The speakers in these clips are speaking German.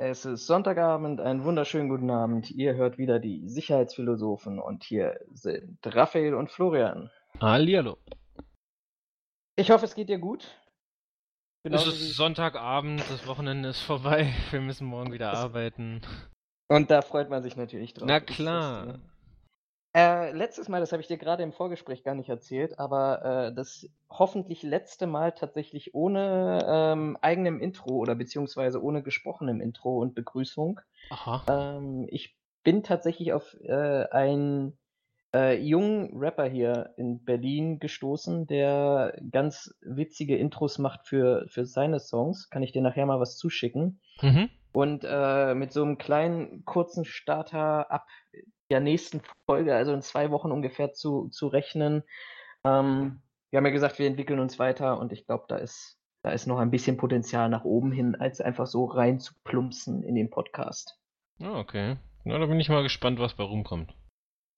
Es ist Sonntagabend, einen wunderschönen guten Abend. Ihr hört wieder die Sicherheitsphilosophen und hier sind Raphael und Florian. Hallihallo. Ich hoffe, es geht dir gut. es Genauso ist Sonntagabend, das Wochenende ist vorbei, wir müssen morgen wieder arbeiten. Und da freut man sich natürlich drauf. Na klar. Äh, letztes Mal, das habe ich dir gerade im Vorgespräch gar nicht erzählt, aber äh, das hoffentlich letzte Mal tatsächlich ohne ähm, eigenem Intro oder beziehungsweise ohne gesprochenem Intro und Begrüßung. Aha. Ähm, ich bin tatsächlich auf äh, einen äh, jungen Rapper hier in Berlin gestoßen, der ganz witzige Intros macht für, für seine Songs. Kann ich dir nachher mal was zuschicken. Mhm. Und äh, mit so einem kleinen, kurzen Starter ab der nächsten Folge, also in zwei Wochen ungefähr zu, zu rechnen. Ähm, wir haben ja gesagt, wir entwickeln uns weiter und ich glaube, da ist, da ist noch ein bisschen Potenzial nach oben hin, als einfach so rein zu plumpsen in den Podcast. Ah, okay. Na, da bin ich mal gespannt, was bei rumkommt.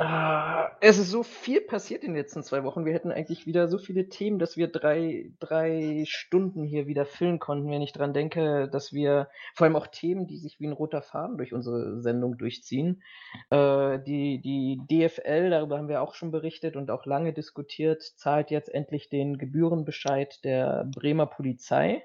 Ah, es ist so viel passiert in den letzten zwei Wochen. Wir hätten eigentlich wieder so viele Themen, dass wir drei, drei Stunden hier wieder füllen konnten, wenn ich dran denke, dass wir vor allem auch Themen, die sich wie ein roter Faden durch unsere Sendung durchziehen. Äh, die, die DFL, darüber haben wir auch schon berichtet und auch lange diskutiert, zahlt jetzt endlich den Gebührenbescheid der Bremer Polizei.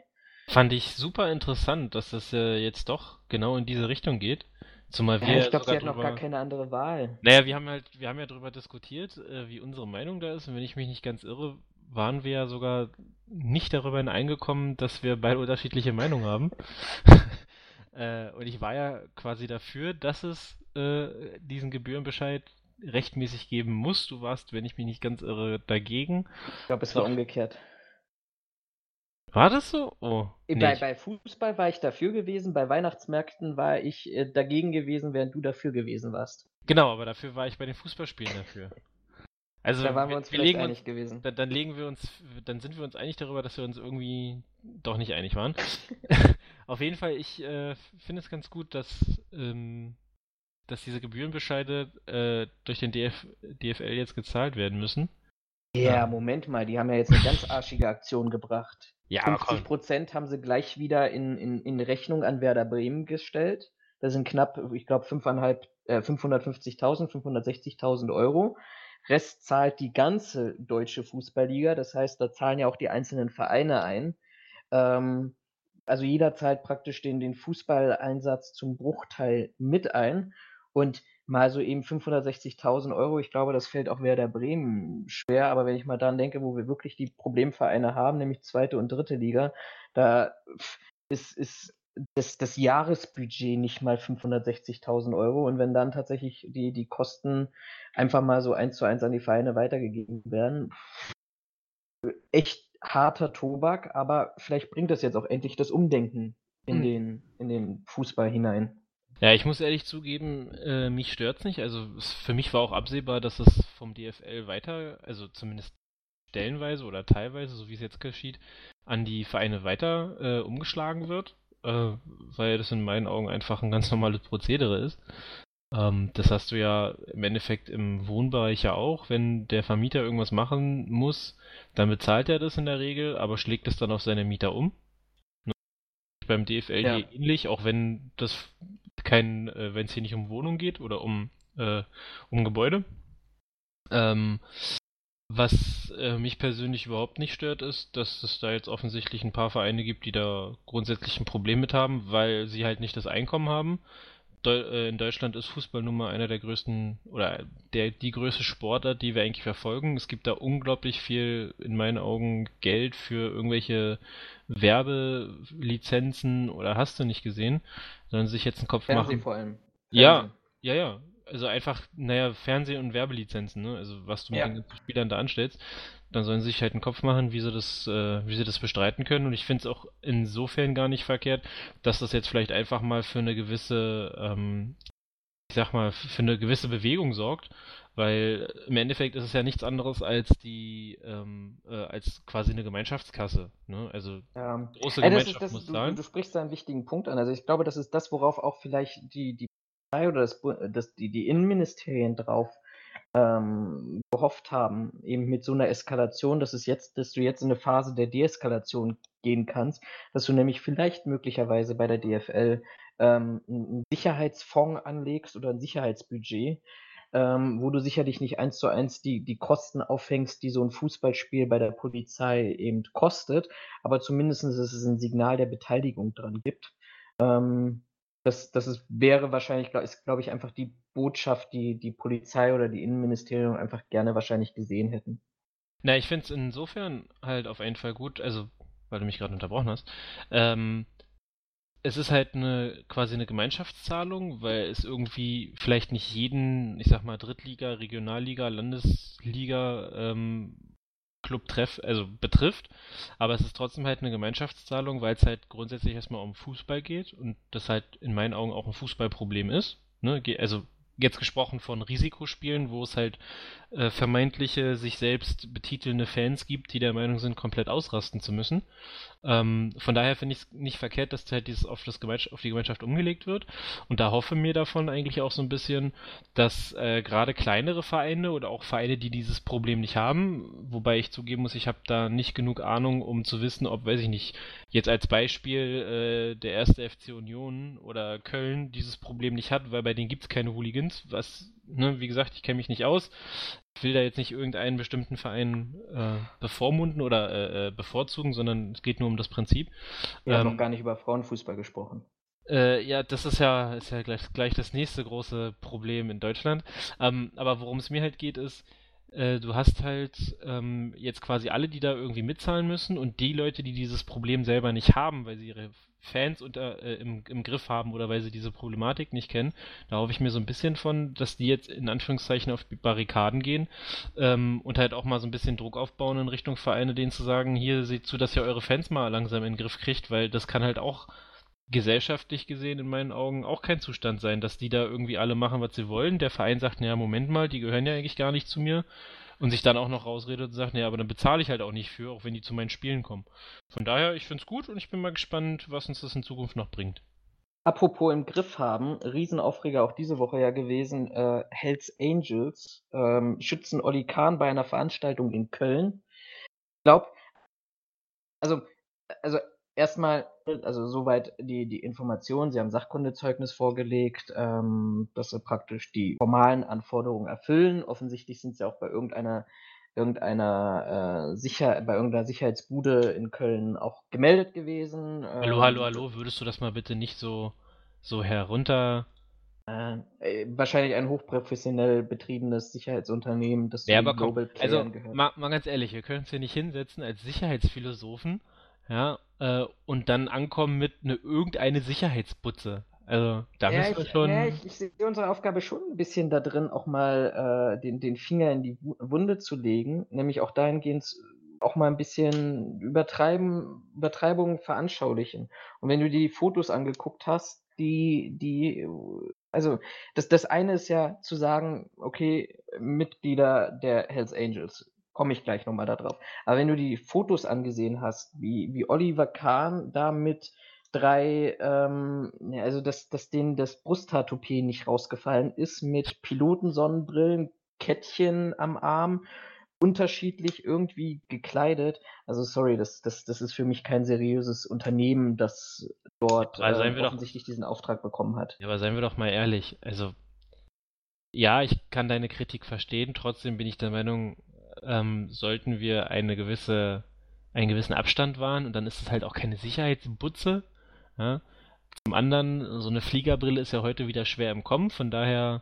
Fand ich super interessant, dass das äh, jetzt doch genau in diese Richtung geht. Zumal wir Ja, ich glaube, sie hat noch drüber... gar keine andere Wahl. Naja, wir haben halt, wir haben ja darüber diskutiert, äh, wie unsere Meinung da ist. Und wenn ich mich nicht ganz irre, waren wir ja sogar nicht darüber hineingekommen, dass wir beide unterschiedliche Meinungen haben. äh, und ich war ja quasi dafür, dass es äh, diesen Gebührenbescheid rechtmäßig geben muss. Du warst, wenn ich mich nicht ganz irre, dagegen. Ich glaube, es war umgekehrt. War das so? Oh. Nee, bei, bei Fußball war ich dafür gewesen, bei Weihnachtsmärkten war ich äh, dagegen gewesen, während du dafür gewesen warst. Genau, aber dafür war ich bei den Fußballspielen dafür. Also da waren wir wir, uns wir vielleicht legen uns, einig gewesen. dann, dann legen wir uns, dann sind wir uns einig darüber, dass wir uns irgendwie doch nicht einig waren. Auf jeden Fall, ich äh, finde es ganz gut, dass, ähm, dass diese Gebührenbescheide äh, durch den DF, DFL jetzt gezahlt werden müssen. Ja, Ja. Moment mal, die haben ja jetzt eine ganz arschige Aktion gebracht. Ja, aber 50 komm. Prozent haben sie gleich wieder in, in, in Rechnung an Werder Bremen gestellt. Das sind knapp, ich glaube, 5,5, äh, 550.000, 560.000 Euro. Rest zahlt die ganze deutsche Fußballliga. Das heißt, da zahlen ja auch die einzelnen Vereine ein. Ähm, also jeder zahlt praktisch den, den Fußballeinsatz zum Bruchteil mit ein. Und mal so eben 560.000 Euro, ich glaube, das fällt auch Werder Bremen schwer. Aber wenn ich mal daran denke, wo wir wirklich die Problemvereine haben, nämlich zweite und dritte Liga, da ist, ist das, das Jahresbudget nicht mal 560.000 Euro. Und wenn dann tatsächlich die, die Kosten einfach mal so eins zu eins an die Vereine weitergegeben werden, echt harter Tobak, aber vielleicht bringt das jetzt auch endlich das Umdenken in, Hm. den, in den Fußball hinein. Ja, ich muss ehrlich zugeben, äh, mich stört's nicht. Also es, für mich war auch absehbar, dass es vom DFL weiter, also zumindest stellenweise oder teilweise, so wie es jetzt geschieht, an die Vereine weiter äh, umgeschlagen wird, äh, weil das in meinen Augen einfach ein ganz normales Prozedere ist. Ähm, das hast du ja im Endeffekt im Wohnbereich ja auch. Wenn der Vermieter irgendwas machen muss, dann bezahlt er das in der Regel, aber schlägt es dann auf seine Mieter um. Ne? Beim DFL Ja. ähnlich, auch wenn das kein, äh, wenn es hier nicht um Wohnung geht oder um, äh, um Gebäude. Ähm, was äh, mich persönlich überhaupt nicht stört, ist, dass es da jetzt offensichtlich ein paar Vereine gibt, die da grundsätzlich ein Problem mit haben, weil sie halt nicht das Einkommen haben. Deu äh, in Deutschland ist Fußball nun mal einer der größten oder der die größte Sportart, die wir eigentlich verfolgen. Es gibt da unglaublich viel, in meinen Augen, Geld für irgendwelche Werbelizenzen oder hast du nicht gesehen, sondern sich jetzt einen Kopf Fernsehen machen. vor allem. Ja, Fernsehen. ja, ja. Also einfach, naja, Fernseh- und Werbelizenzen, ne? Also was du mit Ja. den ganzen Spielern da anstellst. Dann sollen sie sich halt einen Kopf machen, wie sie das, äh, wie sie das bestreiten können. Und ich finde es auch insofern gar nicht verkehrt, dass das jetzt vielleicht einfach mal für eine gewisse, ähm, ich sag mal, für eine gewisse Bewegung sorgt. Weil im Endeffekt ist es ja nichts anderes als die, ähm, äh, als quasi eine Gemeinschaftskasse. Ne? Also Ja. große das ist, Gemeinschaft das, muss du, zahlen. du sprichst da einen wichtigen Punkt an. Also ich glaube, das ist das, worauf auch vielleicht die, die Partei oder das, Bu- das, die, die Innenministerien drauf ähm, gehofft haben, eben mit so einer Eskalation, dass es jetzt, dass du jetzt in eine Phase der Deeskalation gehen kannst, dass du nämlich vielleicht möglicherweise bei der DFL ähm, einen Sicherheitsfonds anlegst oder ein Sicherheitsbudget, ähm, wo du sicherlich nicht eins zu eins die, die Kosten aufhängst, die so ein Fußballspiel bei der Polizei eben kostet, aber zumindest dass es ein Signal der Beteiligung dran gibt. Ähm, das, das ist, wäre wahrscheinlich, ist, glaube ich, einfach die Botschaft, die die Polizei oder die Innenministerium einfach gerne wahrscheinlich gesehen hätten. Na, ich finde es insofern halt auf jeden Fall gut, also, weil du mich gerade unterbrochen hast, ähm, es ist halt eine quasi eine Gemeinschaftszahlung, weil es irgendwie vielleicht nicht jeden, ich sag mal, Drittliga, Regionalliga, Landesliga ähm, Club treff, also betrifft, aber es ist trotzdem halt eine Gemeinschaftszahlung, weil es halt grundsätzlich erstmal um Fußball geht und das halt in meinen Augen auch ein Fußballproblem ist. Ne? Also jetzt gesprochen von Risikospielen, wo es halt äh, vermeintliche, sich selbst betitelnde Fans gibt, die der Meinung sind, komplett ausrasten zu müssen. Ähm, von daher finde ich es nicht verkehrt, dass halt dieses auf, das auf die Gemeinschaft umgelegt wird. Und da hoffe mir davon eigentlich auch so ein bisschen, dass äh, gerade kleinere Vereine oder auch Vereine, die dieses Problem nicht haben, wobei ich zugeben muss, ich habe da nicht genug Ahnung, um zu wissen, ob, weiß ich nicht, jetzt als Beispiel äh, der erste FC Union oder Köln dieses Problem nicht hat, weil bei denen gibt es keine Hooligans, was ne, wie gesagt, ich kenne mich nicht aus. Ich will da jetzt nicht irgendeinen bestimmten Verein äh, bevormunden oder äh, äh bevorzugen, sondern es geht nur um das Prinzip. Wir ähm, haben noch gar nicht über Frauenfußball gesprochen. Äh, ja, das ist ja, ist ja gleich, gleich das nächste große Problem in Deutschland. Ähm, aber worum es mir halt geht, ist, äh, du hast halt ähm, jetzt quasi alle, die da irgendwie mitzahlen müssen und die Leute, die dieses Problem selber nicht haben, weil sie ihre Fans unter, äh, im, im Griff haben oder weil sie diese Problematik nicht kennen. Da hoffe ich mir so ein bisschen von, dass die jetzt in Anführungszeichen auf die Barrikaden gehen ähm, und halt auch mal so ein bisschen Druck aufbauen in Richtung Vereine, denen zu sagen, hier seht zu, dass ihr eure Fans mal langsam in den Griff kriegt, weil das kann halt auch gesellschaftlich gesehen in meinen Augen auch kein Zustand sein, dass die da irgendwie alle machen, was sie wollen. Der Verein sagt, naja, Moment mal, die gehören ja eigentlich gar nicht zu mir und sich dann auch noch rausredet und sagt, naja, aber dann bezahle ich halt auch nicht für, auch wenn die zu meinen Spielen kommen. Von daher, ich finde es gut und ich bin mal gespannt, was uns das in Zukunft noch bringt. Apropos im Griff haben, Riesenaufreger auch diese Woche ja gewesen, äh, Hells Angels ähm, schützen Olli Kahn bei einer Veranstaltung in Köln. Ich glaube, also, also erstmal, also soweit die, die Information, Sie haben Sachkundezeugnis vorgelegt, ähm, dass Sie praktisch die formalen Anforderungen erfüllen. Offensichtlich sind Sie auch bei irgendeiner irgendeiner äh, sicher bei irgendeiner Sicherheitsbude in Köln auch gemeldet gewesen. Ähm, hallo, hallo, hallo, würdest du das mal bitte nicht so so herunter äh, äh wahrscheinlich ein hochprofessionell betriebenes Sicherheitsunternehmen, das ja, aber Global komm, also, gehört. Mal, mal ganz ehrlich, wir können uns hier nicht hinsetzen als Sicherheitsphilosophen ja, äh, und dann ankommen mit eine irgendeine Sicherheitsbutze. Also da ja, müssen wir ich, schon. Ja, ich, ich, sehe unsere Aufgabe schon ein bisschen da drin, auch mal äh, den, den Finger in die Wunde zu legen, nämlich auch dahingehend auch mal ein bisschen übertreiben, Übertreibungen veranschaulichen. Und wenn du dir die Fotos angeguckt hast, die, die, also das, das eine ist ja zu sagen, okay, Mitglieder der Hells Angels, komme ich gleich nochmal darauf. Aber wenn du die Fotos angesehen hast, wie, wie Oliver Kahn da mit drei, ähm, also dass, dass denen das Brusthaartoupet nicht rausgefallen ist, mit Pilotensonnenbrillen, Kettchen am Arm, unterschiedlich irgendwie gekleidet. Also sorry, das, das, das ist für mich kein seriöses Unternehmen, das dort äh, offensichtlich doch, diesen Auftrag bekommen hat. Ja, aber seien wir doch mal ehrlich, also ja, ich kann deine Kritik verstehen, trotzdem bin ich der Meinung, ähm, sollten wir eine gewisse, einen gewissen Abstand wahren und dann ist es halt auch keine Sicherheitsbutze. Ja? Zum anderen, so eine Fliegerbrille ist ja heute wieder schwer im Kommen, von daher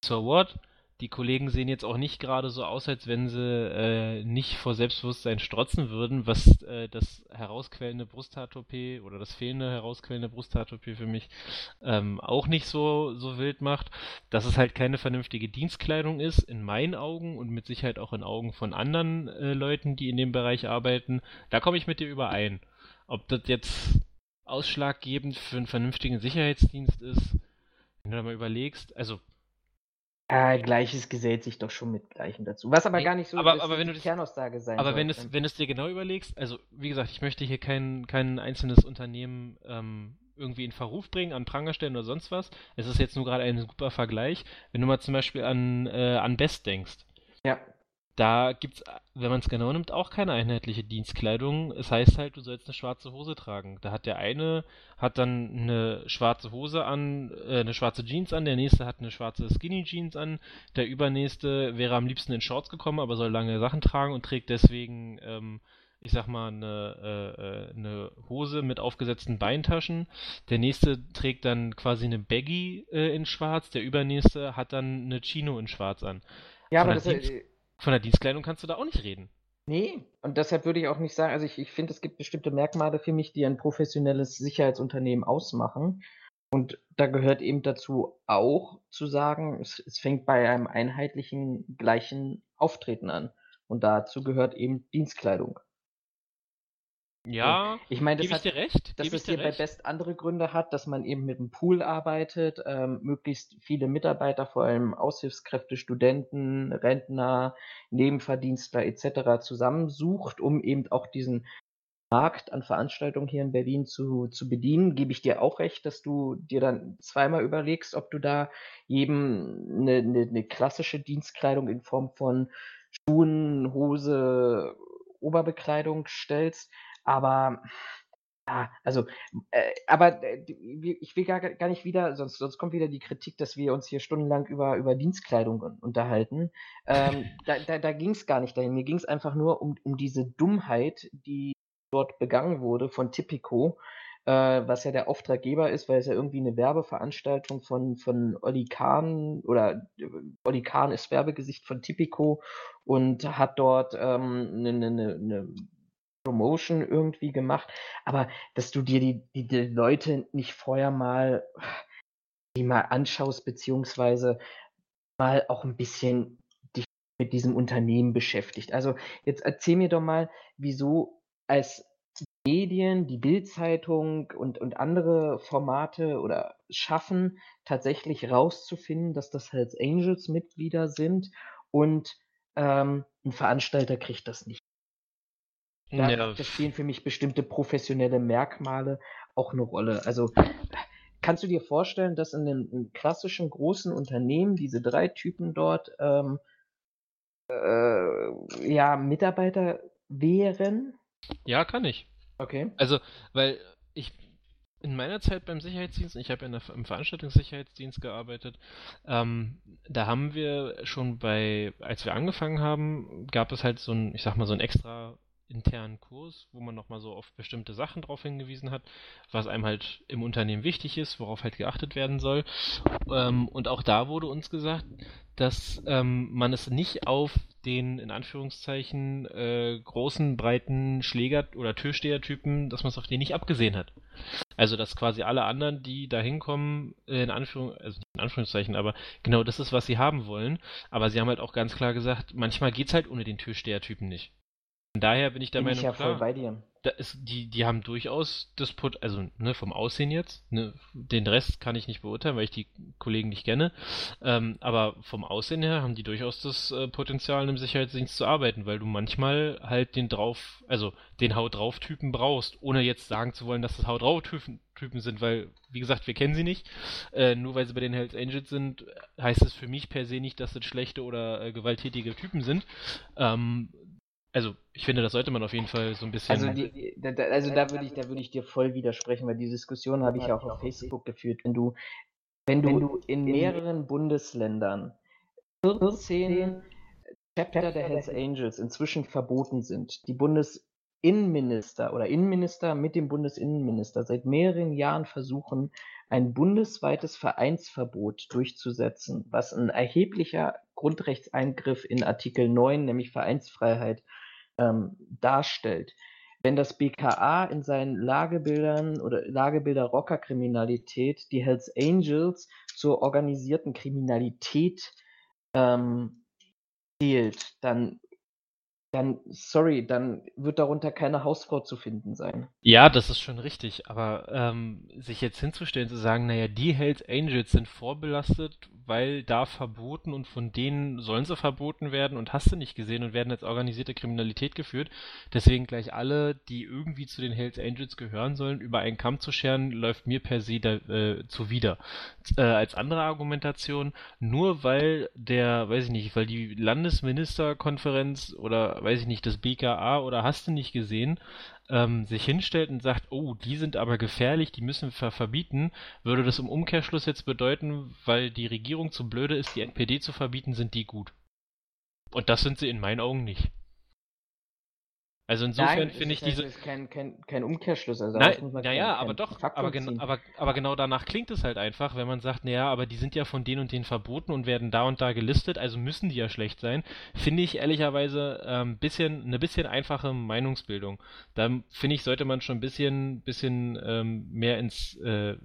zur Wort die Kollegen sehen jetzt auch nicht gerade so aus, als wenn sie äh, nicht vor Selbstbewusstsein strotzen würden, was äh, das herausquellende Brusthaartoupet oder das fehlende herausquellende Brusthaartoupet für mich ähm, auch nicht so, so wild macht. Dass es halt keine vernünftige Dienstkleidung ist, in meinen Augen und mit Sicherheit auch in Augen von anderen äh, Leuten, die in dem Bereich arbeiten, da komme ich mit dir überein. Ob das jetzt ausschlaggebend für einen vernünftigen Sicherheitsdienst ist, wenn du da mal überlegst, also äh, Gleiches gesellt sich doch schon mit Gleichem dazu. Was aber gar nicht so aber, aber wenn du Kernaussage sein Aber soll, wenn, es, wenn es dir genau überlegst, also wie gesagt, ich möchte hier kein, kein einzelnes Unternehmen ähm, irgendwie in Verruf bringen, an Pranger stellen oder sonst was. Es ist jetzt nur gerade ein super Vergleich. Wenn du mal zum Beispiel an, äh, an Best denkst. Ja. Da gibt's, wenn man es genau nimmt, auch keine einheitliche Dienstkleidung. Es heißt halt, du sollst eine schwarze Hose tragen. Da hat der eine hat dann eine schwarze Hose an, äh, eine schwarze Jeans an, der nächste hat eine schwarze Skinny Jeans an, der übernächste wäre am liebsten in Shorts gekommen, aber soll lange Sachen tragen und trägt deswegen, ähm, ich sag mal, eine, äh, äh eine Hose mit aufgesetzten Beintaschen. Der nächste trägt dann quasi eine Baggy äh, in Schwarz, der übernächste hat dann eine Chino in Schwarz an. Ja, aber das, Dienst äh, von der Dienstkleidung kannst du da auch nicht reden. Nee, und deshalb würde ich auch nicht sagen, also ich, ich finde, es gibt bestimmte Merkmale für mich, die ein professionelles Sicherheitsunternehmen ausmachen. Und da gehört eben dazu auch zu sagen, es, es fängt bei einem einheitlichen, gleichen Auftreten an. Und dazu gehört eben Dienstkleidung. Ja, ich meine, das ich dir recht. Dass es hier recht. bei Best andere Gründe hat, dass man eben mit einem Pool arbeitet, ähm, möglichst viele Mitarbeiter, vor allem Aushilfskräfte, Studenten, Rentner, Nebenverdienstler etc. zusammensucht, um eben auch diesen Markt an Veranstaltungen hier in Berlin zu, zu bedienen, gebe ich dir auch recht, dass du dir dann zweimal überlegst, ob du da jedem eine, eine, eine klassische Dienstkleidung in Form von Schuhen, Hose, Oberbekleidung stellst. Aber ja, also, äh, aber äh, ich will gar, gar nicht wieder, sonst, sonst kommt wieder die Kritik, dass wir uns hier stundenlang über, über Dienstkleidung unterhalten. Ähm, da da, da ging es gar nicht dahin. Mir ging es einfach nur um, um diese Dummheit, die dort begangen wurde von Tipico, äh, was ja der Auftraggeber ist, weil es ja irgendwie eine Werbeveranstaltung von, von Olli Kahn oder äh, Olli Kahn ist Werbegesicht von Tipico und hat dort ähm, eine, eine, eine Promotion irgendwie gemacht, aber dass du dir die, die, die Leute nicht vorher mal die mal anschaust, beziehungsweise mal auch ein bisschen dich mit diesem Unternehmen beschäftigt. Also jetzt erzähl mir doch mal, wieso als Medien, die Bildzeitung und, und andere Formate oder schaffen, tatsächlich rauszufinden, dass das Hells Angels Mitglieder sind und ähm, ein Veranstalter kriegt das nicht. Da, ja. da spielen für mich bestimmte professionelle Merkmale auch eine Rolle. Also kannst du dir vorstellen, dass in einem klassischen großen Unternehmen diese drei Typen dort ähm, äh, ja Mitarbeiter wären? Ja, kann ich. Okay. Also, weil ich in meiner Zeit beim Sicherheitsdienst, ich habe ja im Veranstaltungssicherheitsdienst gearbeitet, ähm, da haben wir schon bei, als wir angefangen haben, gab es halt so ein, ich sag mal, so ein extra internen Kurs, wo man nochmal so auf bestimmte Sachen drauf hingewiesen hat, was einem halt im Unternehmen wichtig ist, worauf halt geachtet werden soll. Ähm, und auch da wurde uns gesagt, dass ähm, man es nicht auf den in Anführungszeichen äh, großen, breiten Schläger- oder Türstehertypen, dass man es auf den nicht abgesehen hat. Also dass quasi alle anderen, die da hinkommen, in, Anführung, also in Anführungszeichen, aber genau das ist, was sie haben wollen. Aber sie haben halt auch ganz klar gesagt, manchmal geht's halt ohne den Türstehertypen nicht. Von daher bin ich der bin Meinung, ich ja klar, voll bei dir. Da ist, die, die haben durchaus das Pot, also ne, vom Aussehen jetzt, ne, den Rest kann ich nicht beurteilen, weil ich die Kollegen nicht kenne, ähm, aber vom Aussehen her haben die durchaus das äh, Potenzial, im Sicherheitsdienst zu arbeiten, weil du manchmal halt den drauf, also den Haut drauf Typen brauchst, ohne jetzt sagen zu wollen, dass das Haut drauf Typen, Typen sind, weil, wie gesagt, wir kennen sie nicht. Äh, nur weil sie bei den Hells Angels sind, heißt es für mich per se nicht, dass das schlechte oder äh, gewalttätige Typen sind. Ähm, also ich finde, das sollte man auf jeden Fall so ein bisschen. Also, die, da, also da würde ich, da würde ich dir voll widersprechen, weil die Diskussion habe ich ja auch auf Facebook geführt. Wenn du, wenn du in mehreren Bundesländern 14 Chapter der Hells Angels inzwischen verboten sind, die Bundesinnenminister oder Innenminister mit dem Bundesinnenminister seit mehreren Jahren versuchen, ein bundesweites Vereinsverbot durchzusetzen, was ein erheblicher Grundrechtseingriff in Artikel 9, nämlich Vereinsfreiheit, ähm, darstellt. Wenn das BKA in seinen Lagebildern oder Lagebilder Rockerkriminalität die Hells Angels zur organisierten Kriminalität ähm, zählt, dann dann, sorry, dann wird darunter keine Hausfrau zu finden sein. Ja, das ist schon richtig, aber ähm, sich jetzt hinzustellen, zu sagen, naja, die Hells Angels sind vorbelastet, weil da verboten und von denen sollen sie verboten werden und hast du nicht gesehen und werden als organisierte Kriminalität geführt. Deswegen gleich alle, die irgendwie zu den Hells Angels gehören sollen, über einen Kamm zu scheren, läuft mir per se da, äh, zuwider. Äh, als andere Argumentation, nur weil der, weiß ich nicht, weil die Landesministerkonferenz oder weiß ich nicht, das BKA oder hast du nicht gesehen, ähm, sich hinstellt und sagt, oh, die sind aber gefährlich, die müssen wir verbieten, würde das im Umkehrschluss jetzt bedeuten, weil die Regierung zu blöde ist, die NPD zu verbieten, sind die gut. Und das sind sie in meinen Augen nicht. Also insofern finde ich diese. Das ist kein, kein, kein Umkehrschluss. Also Nein, naja, aber doch. Aber, gen aber, aber, genau danach klingt es halt einfach, wenn man sagt, naja, aber die sind ja von denen und denen verboten und werden da und da gelistet, also müssen die ja schlecht sein. Finde ich ehrlicherweise ähm, bisschen, eine bisschen einfache Meinungsbildung. Da finde ich, sollte man schon ein bisschen, bisschen ähm, mehr ins äh,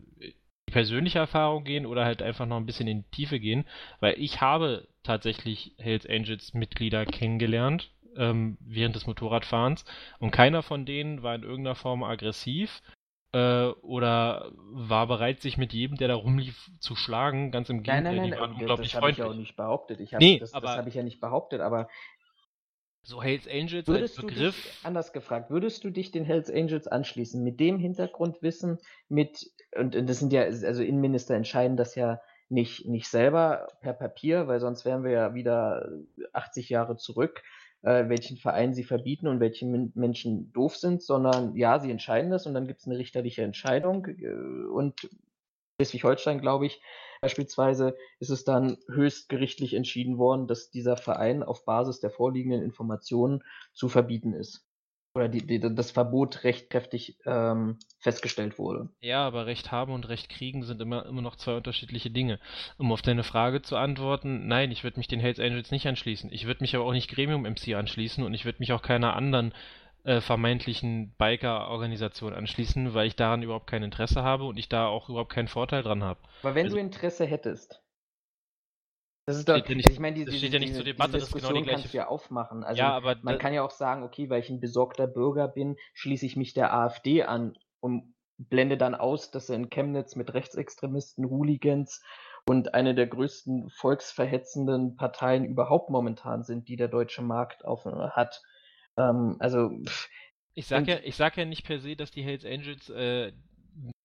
persönliche Erfahrung gehen oder halt einfach noch ein bisschen in die Tiefe gehen, weil ich habe tatsächlich Hells Angels Mitglieder kennengelernt ähm, während des Motorradfahrens und keiner von denen war in irgendeiner Form aggressiv äh, oder war bereit, sich mit jedem, der da rumlief, zu schlagen. Ganz im Gegenteil, nein, nein, nein, die waren das, unglaublich das freundlich. Das habe ich auch nicht behauptet. Ich hab, nee, das, das habe ich ja nicht behauptet, aber so Hells Angels würdest als du Begriff. Dich, anders gefragt, würdest du dich den Hells Angels anschließen mit dem Hintergrundwissen, mit und, und das sind ja also Innenminister entscheiden das ja nicht nicht selber per Papier, weil sonst wären wir ja wieder 80 Jahre zurück äh, welchen Verein sie verbieten und welche Menschen doof sind, sondern ja, sie entscheiden das und dann gibt es eine richterliche Entscheidung. Äh, und Schleswig-Holstein, glaube ich, beispielsweise ist es dann höchstgerichtlich entschieden worden, dass dieser Verein auf Basis der vorliegenden Informationen zu verbieten ist oder die, die, das Verbot recht kräftig ähm, festgestellt wurde. Ja, aber Recht haben und Recht kriegen sind immer, immer noch zwei unterschiedliche Dinge. Um auf deine Frage zu antworten, nein, ich würde mich den Hells Angels nicht anschließen. Ich würde mich aber auch nicht Gremium MC anschließen und ich würde mich auch keiner anderen äh, vermeintlichen Biker-Organisation anschließen, weil ich daran überhaupt kein Interesse habe und ich da auch überhaupt keinen Vorteil dran habe. Aber wenn also, du Interesse hättest, das ist doch, ja nicht, ich meine, diese, das steht ja nicht diese, zur Debatte, das ist genau die gleiche kannst du ja aufmachen. Also ja, aber man kann ja auch sagen, okay, weil ich ein besorgter Bürger bin, schließe ich mich der AfD an und blende dann aus, dass er in Chemnitz mit Rechtsextremisten, Hooligans und eine der größten volksverhetzenden Parteien überhaupt momentan sind, die der deutsche Markt auf, hat. Ähm, also pff, Ich sag Und- ja, ich sag ja nicht per se, dass die Hells Angels äh,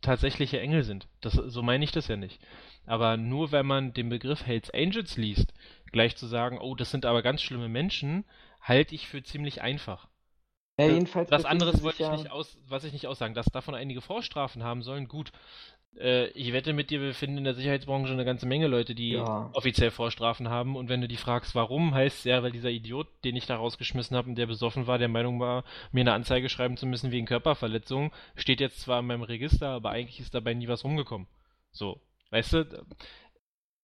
tatsächliche Engel sind. Das, so meine ich das ja nicht. Aber nur wenn man den Begriff Hells Angels liest, gleich zu sagen, oh, das sind aber ganz schlimme Menschen, halte ich für ziemlich einfach. ja, jedenfalls Was anderes wollte ich ja, nicht aus, was ich nicht aussagen, dass davon einige Vorstrafen haben sollen, gut. Äh, ich wette mit dir, wir finden in der Sicherheitsbranche eine ganze Menge Leute, die Ja. offiziell Vorstrafen haben. Und wenn du die fragst, warum, heißt es ja, weil dieser Idiot, den ich da rausgeschmissen habe und der besoffen war, der Meinung war, mir eine Anzeige schreiben zu müssen wegen Körperverletzung, steht jetzt zwar in meinem Register, aber eigentlich ist dabei nie was rumgekommen. So, weißt du,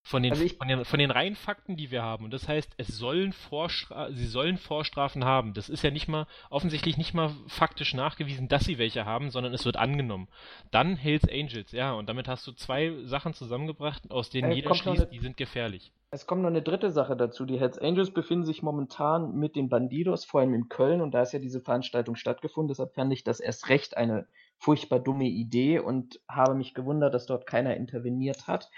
von den, Also ich- von den, von den reinen Fakten, die wir haben. Und das heißt, es sollen Vorstra sie sollen Vorstrafen haben. Das ist ja nicht mal, offensichtlich nicht mal faktisch nachgewiesen, dass sie welche haben, sondern es wird angenommen. Dann Hells Angels, ja, und damit hast du zwei Sachen zusammengebracht, aus denen Äh, jeder schließt, eine- die sind gefährlich. Es kommt noch eine dritte Sache dazu. Die Hells Angels befinden sich momentan mit den Bandidos, vor allem in Köln, und da ist ja diese Veranstaltung stattgefunden. Deshalb fand ich das erst recht eine furchtbar dumme Idee und habe mich gewundert, dass dort keiner interveniert hat.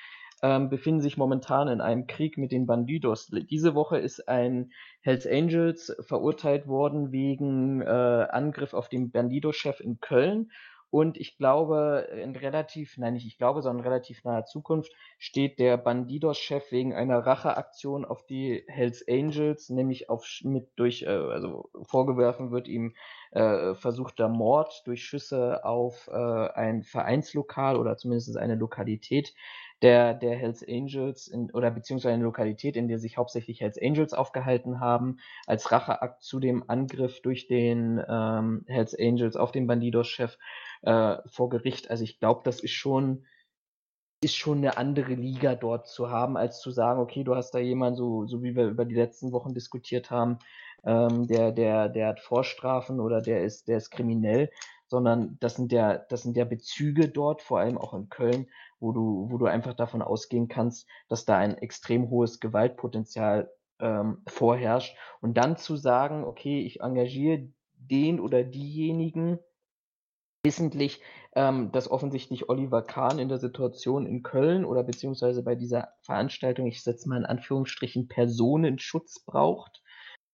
Ähm, befinden sich momentan in einem Krieg mit den Bandidos. Diese Woche ist ein Hells Angels verurteilt worden wegen äh, Angriff auf den Bandido-Chef in Köln. Und ich glaube, in relativ, nein, nicht ich glaube, sondern relativ naher Zukunft steht der Bandidos-Chef wegen einer Racheaktion auf die Hells Angels, nämlich auf mit durch, äh, also vorgeworfen wird ihm äh, versuchter Mord durch Schüsse auf äh, ein Vereinslokal oder zumindest eine Lokalität der, der Hells Angels in, oder beziehungsweise eine Lokalität, in der sich hauptsächlich Hells Angels aufgehalten haben, als Racheakt zu dem Angriff durch den ähm, Hells Angels auf den Bandidos-Chef äh, vor Gericht. Also ich glaube, das ist schon ist schon eine andere Liga dort zu haben, als zu sagen, okay, du hast da jemanden, so, so wie wir über die letzten Wochen diskutiert haben, ähm, der, der, der hat Vorstrafen oder der ist, der ist kriminell, sondern das sind ja, das sind ja Bezüge dort, vor allem auch in Köln, wo du, wo du einfach davon ausgehen kannst, dass da ein extrem hohes Gewaltpotenzial ähm, vorherrscht. Und dann zu sagen, okay, ich engagiere den oder diejenigen, wissentlich, ähm, dass offensichtlich Oliver Kahn in der Situation in Köln oder beziehungsweise bei dieser Veranstaltung, ich setze mal in Anführungsstrichen, Personenschutz braucht.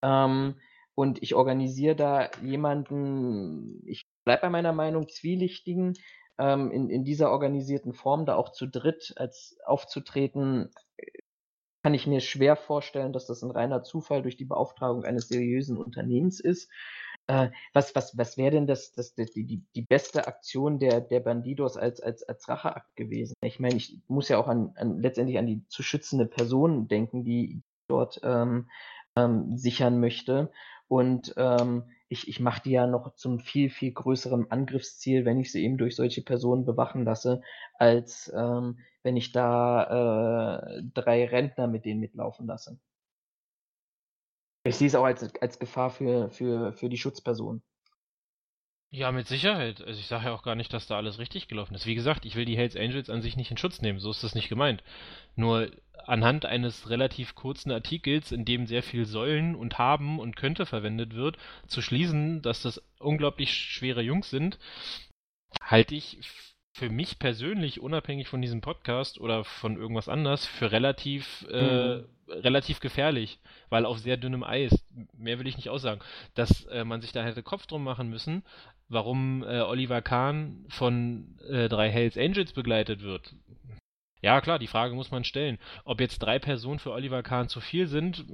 Ähm, und ich organisiere da jemanden, ich bleibe bei meiner Meinung, zwielichtigen, ähm, in, in dieser organisierten Form da auch zu dritt als aufzutreten, kann ich mir schwer vorstellen, dass das ein reiner Zufall durch die Beauftragung eines seriösen Unternehmens ist. Äh, was was, was wäre denn das, das, die, die, die beste Aktion der, der Bandidos als, als, als Racheakt gewesen? Ich meine, ich muss ja auch an, an letztendlich an die zu schützende Person denken, die dort ähm, ähm, sichern möchte. Und ähm, ich, ich mache die ja noch zum viel, viel größeren Angriffsziel, wenn ich sie eben durch solche Personen bewachen lasse, als ähm, wenn ich da äh, drei Rentner mit denen mitlaufen lasse. Ich sehe es auch als, als Gefahr für, für, für die Schutzperson. Ja, mit Sicherheit. Also ich sage ja auch gar nicht, dass da alles richtig gelaufen ist. Wie gesagt, ich will die Hells Angels an sich nicht in Schutz nehmen, so ist das nicht gemeint. Nur anhand eines relativ kurzen Artikels, in dem sehr viel sollen und haben und könnte verwendet wird, zu schließen, dass das unglaublich schwere Jungs sind, halte ich für mich persönlich, unabhängig von diesem Podcast oder von irgendwas anders, für relativ, äh, mhm. Relativ gefährlich, weil auf sehr dünnem Eis, mehr will ich nicht aussagen, dass äh, man sich da hätte Kopf drum machen müssen, warum äh, Oliver Kahn von äh, drei Hells Angels begleitet wird. Ja, klar, die Frage muss man stellen. Ob jetzt drei Personen für Oliver Kahn zu viel sind,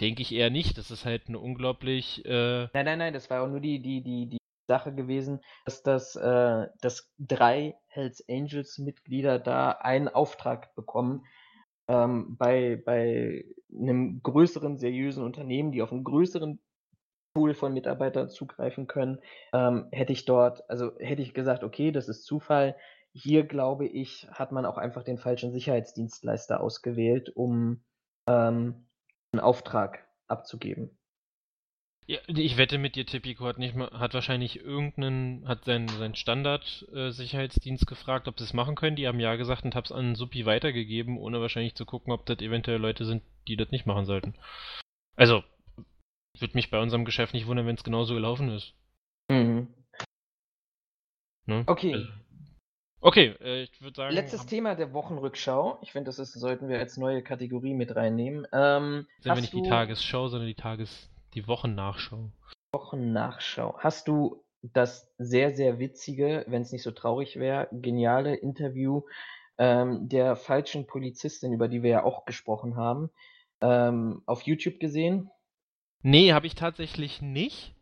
denke ich eher nicht. Das ist halt eine unglaublich. Äh nein, nein, nein, das war auch nur die, die, die, die Sache gewesen, dass das, äh, dass drei Hells Angels Mitglieder da einen Auftrag bekommen ähm, bei, bei einem größeren, seriösen Unternehmen, die auf einen größeren Pool von Mitarbeitern zugreifen können, ähm, hätte ich dort, also hätte ich gesagt, okay, das ist Zufall. Hier, glaube ich, hat man auch einfach den falschen Sicherheitsdienstleister ausgewählt, um ähm, einen Auftrag abzugeben. Ja, ich wette mit dir, Tipico hat nicht mal, hat wahrscheinlich irgendeinen, hat seinen, seinen Standard-Sicherheitsdienst äh, gefragt, ob sie es machen können. Die haben ja gesagt und hab's an Suppi weitergegeben, ohne wahrscheinlich zu gucken, ob das eventuell Leute sind, die das nicht machen sollten. Also, würde mich bei unserem Geschäft nicht wundern, wenn es genauso gelaufen ist. Mhm. Ne? Okay. Also, okay, äh, ich würde sagen. Letztes Thema der Wochenrückschau. Ich finde, das ist, sollten wir als neue Kategorie mit reinnehmen. Ähm, sind wir nicht die Tagesschau, sondern die Tages die Wochennachschau. Wochennachschau. Hast du das sehr, sehr witzige, wenn es nicht so traurig wäre, geniale Interview ähm, der falschen Polizistin, über die wir ja auch gesprochen haben, ähm, auf YouTube gesehen? Nee, habe ich tatsächlich nicht,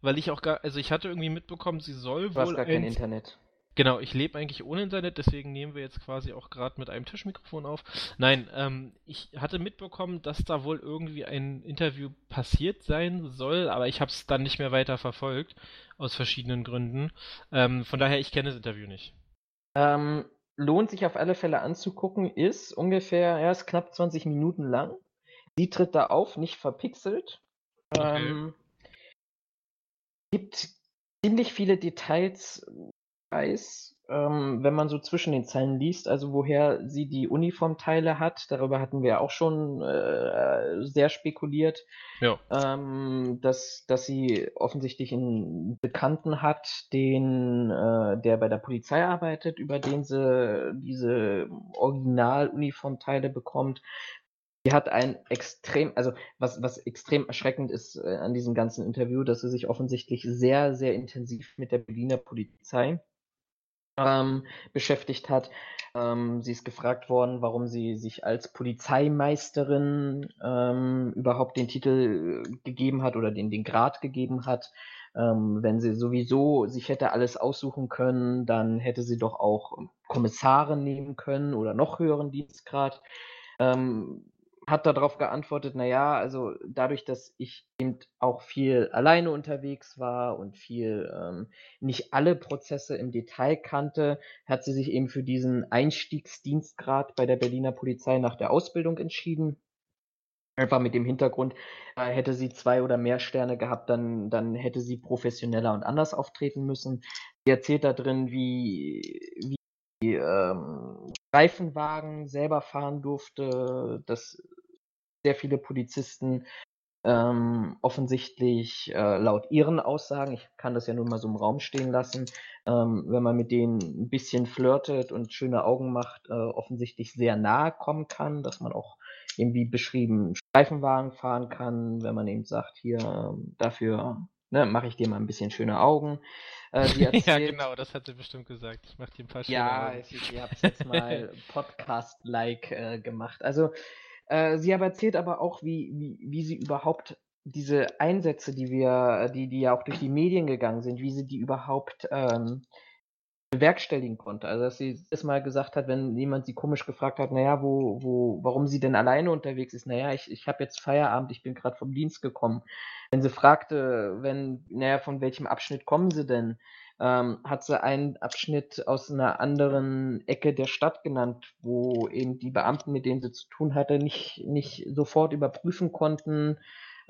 weil ich auch gar, also ich hatte irgendwie mitbekommen, sie soll du wohl. Hast gar kein Internet. Genau, ich lebe eigentlich ohne Internet, deswegen nehmen wir jetzt quasi auch gerade mit einem Tischmikrofon auf. Nein, ähm, ich hatte mitbekommen, dass da wohl irgendwie ein Interview passiert sein soll, aber ich habe es dann nicht mehr weiter verfolgt, aus verschiedenen Gründen. Ähm, von daher, ich kenne das Interview nicht. Ähm, lohnt sich auf alle Fälle anzugucken, ist ungefähr, ja, ist knapp 20 Minuten lang. Sie tritt da auf, nicht verpixelt. Okay. Ähm, gibt ziemlich viele Details, weiß, ähm, wenn man so zwischen den Zeilen liest, also woher sie die Uniformteile hat. Darüber hatten wir auch schon äh, sehr spekuliert, ja. ähm, dass, dass sie offensichtlich einen Bekannten hat, den, äh, der bei der Polizei arbeitet, über den sie diese Original-Uniformteile bekommt. Sie hat ein extrem, also was, was extrem erschreckend ist äh, an diesem ganzen Interview, dass sie sich offensichtlich sehr, sehr intensiv mit der Berliner Polizei ähm, beschäftigt hat. Ähm, sie ist gefragt worden, warum sie sich als Polizeimeisterin ähm, überhaupt den Titel äh, gegeben hat oder den, den Grad gegeben hat. Ähm, wenn sie sowieso sich hätte alles aussuchen können, dann hätte sie doch auch Kommissarin nehmen können oder noch höheren Dienstgrad. Ähm, hat darauf geantwortet, naja, also dadurch, dass ich eben auch viel alleine unterwegs war und viel ähm, nicht alle Prozesse im Detail kannte, hat sie sich eben für diesen Einstiegsdienstgrad bei der Berliner Polizei nach der Ausbildung entschieden. Einfach mit dem Hintergrund, äh, hätte sie zwei oder mehr Sterne gehabt, dann, dann hätte sie professioneller und anders auftreten müssen. Sie erzählt da drin, wie, wie ähm, Streifenwagen selber fahren durfte, dass sehr viele Polizisten ähm, offensichtlich äh, laut ihren Aussagen, ich kann das ja nur mal so im Raum stehen lassen, ähm, wenn man mit denen ein bisschen flirtet und schöne Augen macht, äh, offensichtlich sehr nahe kommen kann, dass man auch irgendwie beschrieben Streifenwagen fahren kann, wenn man eben sagt, hier, ähm, dafür ne, mache ich dir mal ein bisschen schöne Augen. Äh, erzählt, ja, genau, das hat sie bestimmt gesagt. Ich mache dir ein paar schöne ja, Augen. Ja, ich, ich habe jetzt mal Podcast-like äh, gemacht. Also äh, sie aber erzählt aber auch, wie, wie, wie sie überhaupt diese Einsätze, die wir, die, die ja auch durch die Medien gegangen sind, wie sie die überhaupt ähm, bewerkstelligen konnte. Also dass sie es mal gesagt hat, wenn jemand sie komisch gefragt hat, naja, wo, wo, warum sie denn alleine unterwegs ist, naja, ich, ich habe jetzt Feierabend, ich bin gerade vom Dienst gekommen. Wenn sie fragte, wenn, naja, von welchem Abschnitt kommen sie denn, ähm, hat sie einen Abschnitt aus einer anderen Ecke der Stadt genannt, wo eben die Beamten, mit denen sie zu tun hatte, nicht, nicht sofort überprüfen konnten,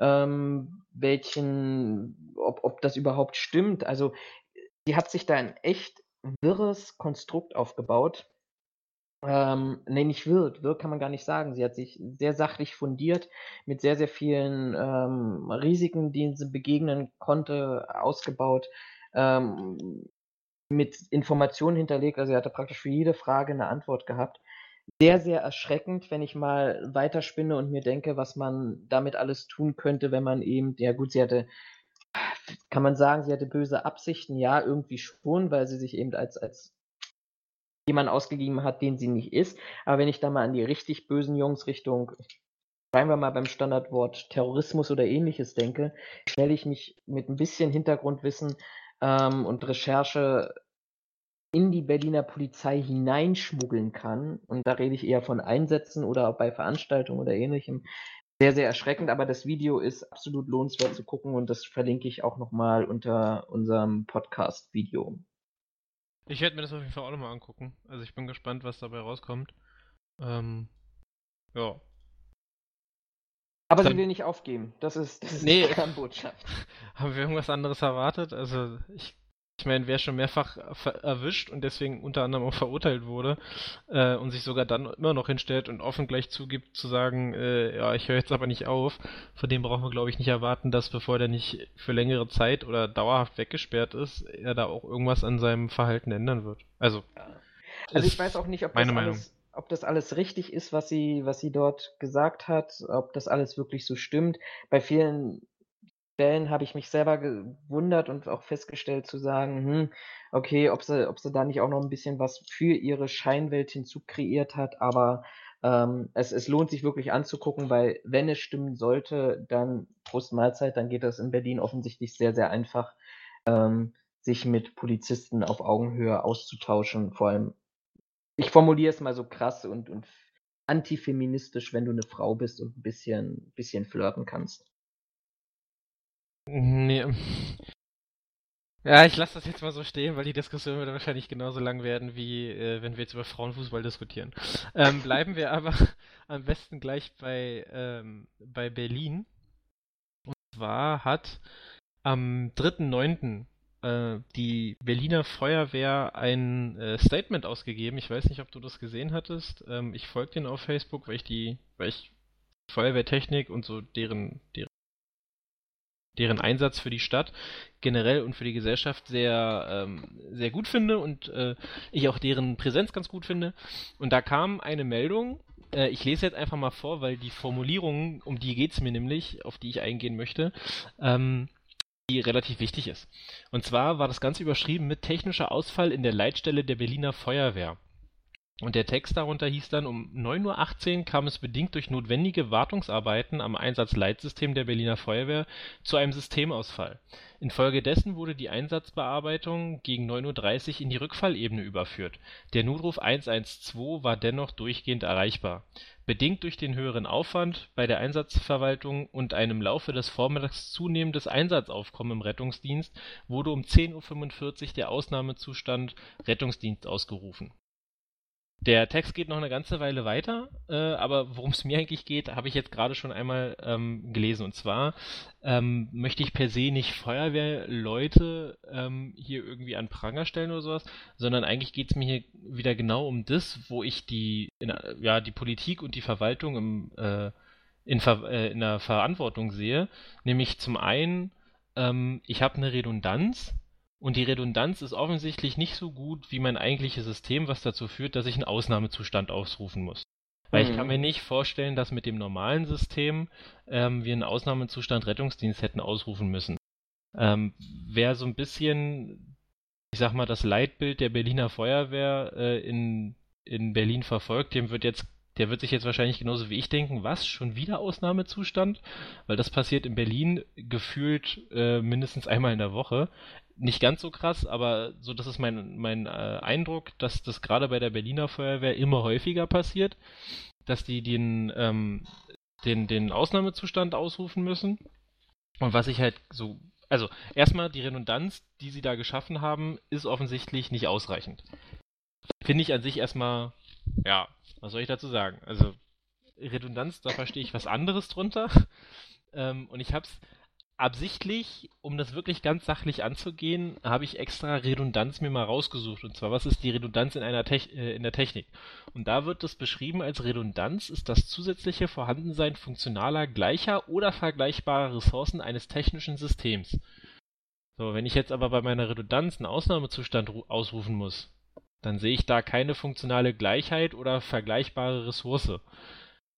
ähm, welchen, ob, ob das überhaupt stimmt. Also sie hat sich da ein echt wirres Konstrukt aufgebaut. Ähm, nee, nicht wirr, wirr kann man gar nicht sagen. Sie hat sich sehr sachlich fundiert, mit sehr, sehr vielen ähm, Risiken, denen sie begegnen konnte, ausgebaut, ähm, mit Informationen hinterlegt. Also sie hatte praktisch für jede Frage eine Antwort gehabt. Sehr, sehr erschreckend, wenn ich mal weiterspinne und mir denke, was man damit alles tun könnte, wenn man eben, ja gut, sie hatte kann man sagen, sie hatte böse Absichten? Ja, irgendwie schon, weil sie sich eben als, als jemand ausgegeben hat, den sie nicht ist. Aber wenn ich da mal an die richtig bösen Jungs Richtung, schreiben wir mal beim Standardwort Terrorismus oder ähnliches denke, stelle ich mich mit ein bisschen Hintergrundwissen ähm, und Recherche in die Berliner Polizei hineinschmuggeln kann, und da rede ich eher von Einsätzen oder auch bei Veranstaltungen oder ähnlichem, sehr, sehr erschreckend, aber das Video ist absolut lohnenswert zu gucken und das verlinke ich auch nochmal unter unserem Podcast-Video. Ich werde mir das auf jeden Fall auch nochmal angucken. Also ich bin gespannt, was dabei rauskommt. Ähm, ja. Aber Dann, sie will nicht aufgeben. Das ist, das ist nee, die Botschaft. Haben wir irgendwas anderes erwartet? Also ich ich meine, wer schon mehrfach erwischt und deswegen unter anderem auch verurteilt wurde äh, und sich sogar dann immer noch hinstellt und offen gleich zugibt, zu sagen, äh, ja, ich höre jetzt aber nicht auf, von dem brauchen wir, glaube ich, nicht erwarten, dass bevor der nicht für längere Zeit oder dauerhaft weggesperrt ist, er da auch irgendwas an seinem Verhalten ändern wird. Also, also ich weiß auch nicht, ob das, alles, ob das alles richtig ist, was sie, was sie dort gesagt hat, ob das alles wirklich so stimmt. Bei vielen Stellen habe ich mich selber gewundert und auch festgestellt zu sagen, hm, okay, ob sie, ob sie da nicht auch noch ein bisschen was für ihre Scheinwelt hinzukreiert hat, aber ähm, es, es lohnt sich wirklich anzugucken, weil wenn es stimmen sollte, dann Prost Mahlzeit, dann geht das in Berlin offensichtlich sehr, sehr einfach, ähm, sich mit Polizisten auf Augenhöhe auszutauschen. Vor allem, ich formuliere es mal so krass und, und antifeministisch, wenn du eine Frau bist und ein bisschen, bisschen flirten kannst. Nee. Ja, ich lasse das jetzt mal so stehen, weil die Diskussion wird wahrscheinlich genauso lang werden, wie äh, wenn wir jetzt über Frauenfußball diskutieren. Ähm, bleiben wir aber am besten gleich bei, ähm, bei Berlin. Und zwar hat am 3.9. Äh, die Berliner Feuerwehr ein äh, Statement ausgegeben. Ich weiß nicht, ob du das gesehen hattest. Ähm, ich folge denen auf Facebook, weil ich die, weil ich Feuerwehrtechnik und so deren, deren deren Einsatz für die Stadt generell und für die Gesellschaft sehr, ähm, sehr gut finde und äh, ich auch deren Präsenz ganz gut finde. Und da kam eine Meldung, äh, ich lese jetzt einfach mal vor, weil die Formulierung, um die geht es mir nämlich, auf die ich eingehen möchte, ähm, die relativ wichtig ist. Und zwar war das Ganze überschrieben mit technischer Ausfall in der Leitstelle der Berliner Feuerwehr. Und der Text darunter hieß dann, um 9.18 Uhr kam es bedingt durch notwendige Wartungsarbeiten am Einsatzleitsystem der Berliner Feuerwehr zu einem Systemausfall. Infolgedessen wurde die Einsatzbearbeitung gegen 9.30 Uhr in die Rückfallebene überführt. Der Notruf 112 war dennoch durchgehend erreichbar. Bedingt durch den höheren Aufwand bei der Einsatzverwaltung und ein im Laufe des Vormittags zunehmendes Einsatzaufkommen im Rettungsdienst wurde um 10.45 Uhr der Ausnahmezustand Rettungsdienst ausgerufen der Text geht noch eine ganze Weile weiter, äh, aber worum es mir eigentlich geht, habe ich jetzt gerade schon einmal ähm, gelesen. Und zwar ähm, möchte ich per se nicht Feuerwehrleute ähm, hier irgendwie an Pranger stellen oder sowas, sondern eigentlich geht es mir hier wieder genau um das, wo ich die, in, ja, die Politik und die Verwaltung im, äh, in, Ver äh, in der Verantwortung sehe. Nämlich zum einen, ähm, ich habe eine Redundanz und die Redundanz ist offensichtlich nicht so gut wie mein eigentliches System, was dazu führt, dass ich einen Ausnahmezustand ausrufen muss. Weil ich kann mir mhm. nicht vorstellen, dass mit dem normalen System ähm, wir einen Ausnahmezustand Rettungsdienst hätten ausrufen müssen. Ähm, wer so ein bisschen, ich sag mal, das Leitbild der Berliner Feuerwehr äh, in, in Berlin verfolgt, dem wird jetzt der wird sich jetzt wahrscheinlich genauso wie ich denken, was, schon wieder Ausnahmezustand? Weil das passiert in Berlin gefühlt äh, mindestens einmal in der Woche. Nicht ganz so krass, aber so das ist mein, mein äh, Eindruck, dass das gerade bei der Berliner Feuerwehr immer häufiger passiert, dass die den, ähm, den, den Ausnahmezustand ausrufen müssen. Und was ich halt so, also erstmal die Redundanz, die sie da geschaffen haben, ist offensichtlich nicht ausreichend. Finde ich an sich erstmal ja, was soll ich dazu sagen? Also, Redundanz, da verstehe ich was anderes drunter. Ähm, und ich habe es absichtlich, um das wirklich ganz sachlich anzugehen, habe ich extra Redundanz mir mal rausgesucht. Und zwar, was ist die Redundanz in, einer Te äh, in der Technik? Und da wird das beschrieben als Redundanz ist das zusätzliche Vorhandensein funktionaler, gleicher oder vergleichbarer Ressourcen eines technischen Systems. So, wenn ich jetzt aber bei meiner Redundanz einen Ausnahmezustand ausrufen muss, dann sehe ich da keine funktionale Gleichheit oder vergleichbare Ressource.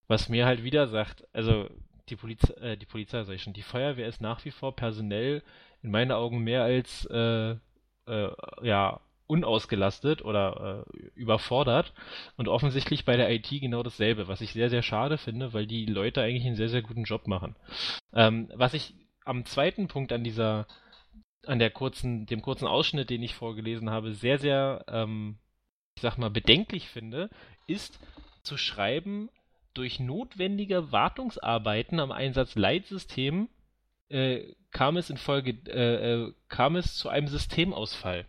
Was mir halt wieder sagt, also die, Poliz äh, die Polizei, sag ich schon, die Feuerwehr ist nach wie vor personell in meinen Augen mehr als äh, äh, ja, unausgelastet oder äh, überfordert und offensichtlich bei der IT genau dasselbe, was ich sehr, sehr schade finde, weil die Leute eigentlich einen sehr, sehr guten Job machen. Ähm, was ich am zweiten Punkt an dieser an der kurzen, dem kurzen Ausschnitt, den ich vorgelesen habe, sehr, sehr, ähm, ich sag mal, bedenklich finde, ist zu schreiben, durch notwendige Wartungsarbeiten am Einsatzleitsystem äh, kam es in Folge, äh, äh, kam es zu einem Systemausfall.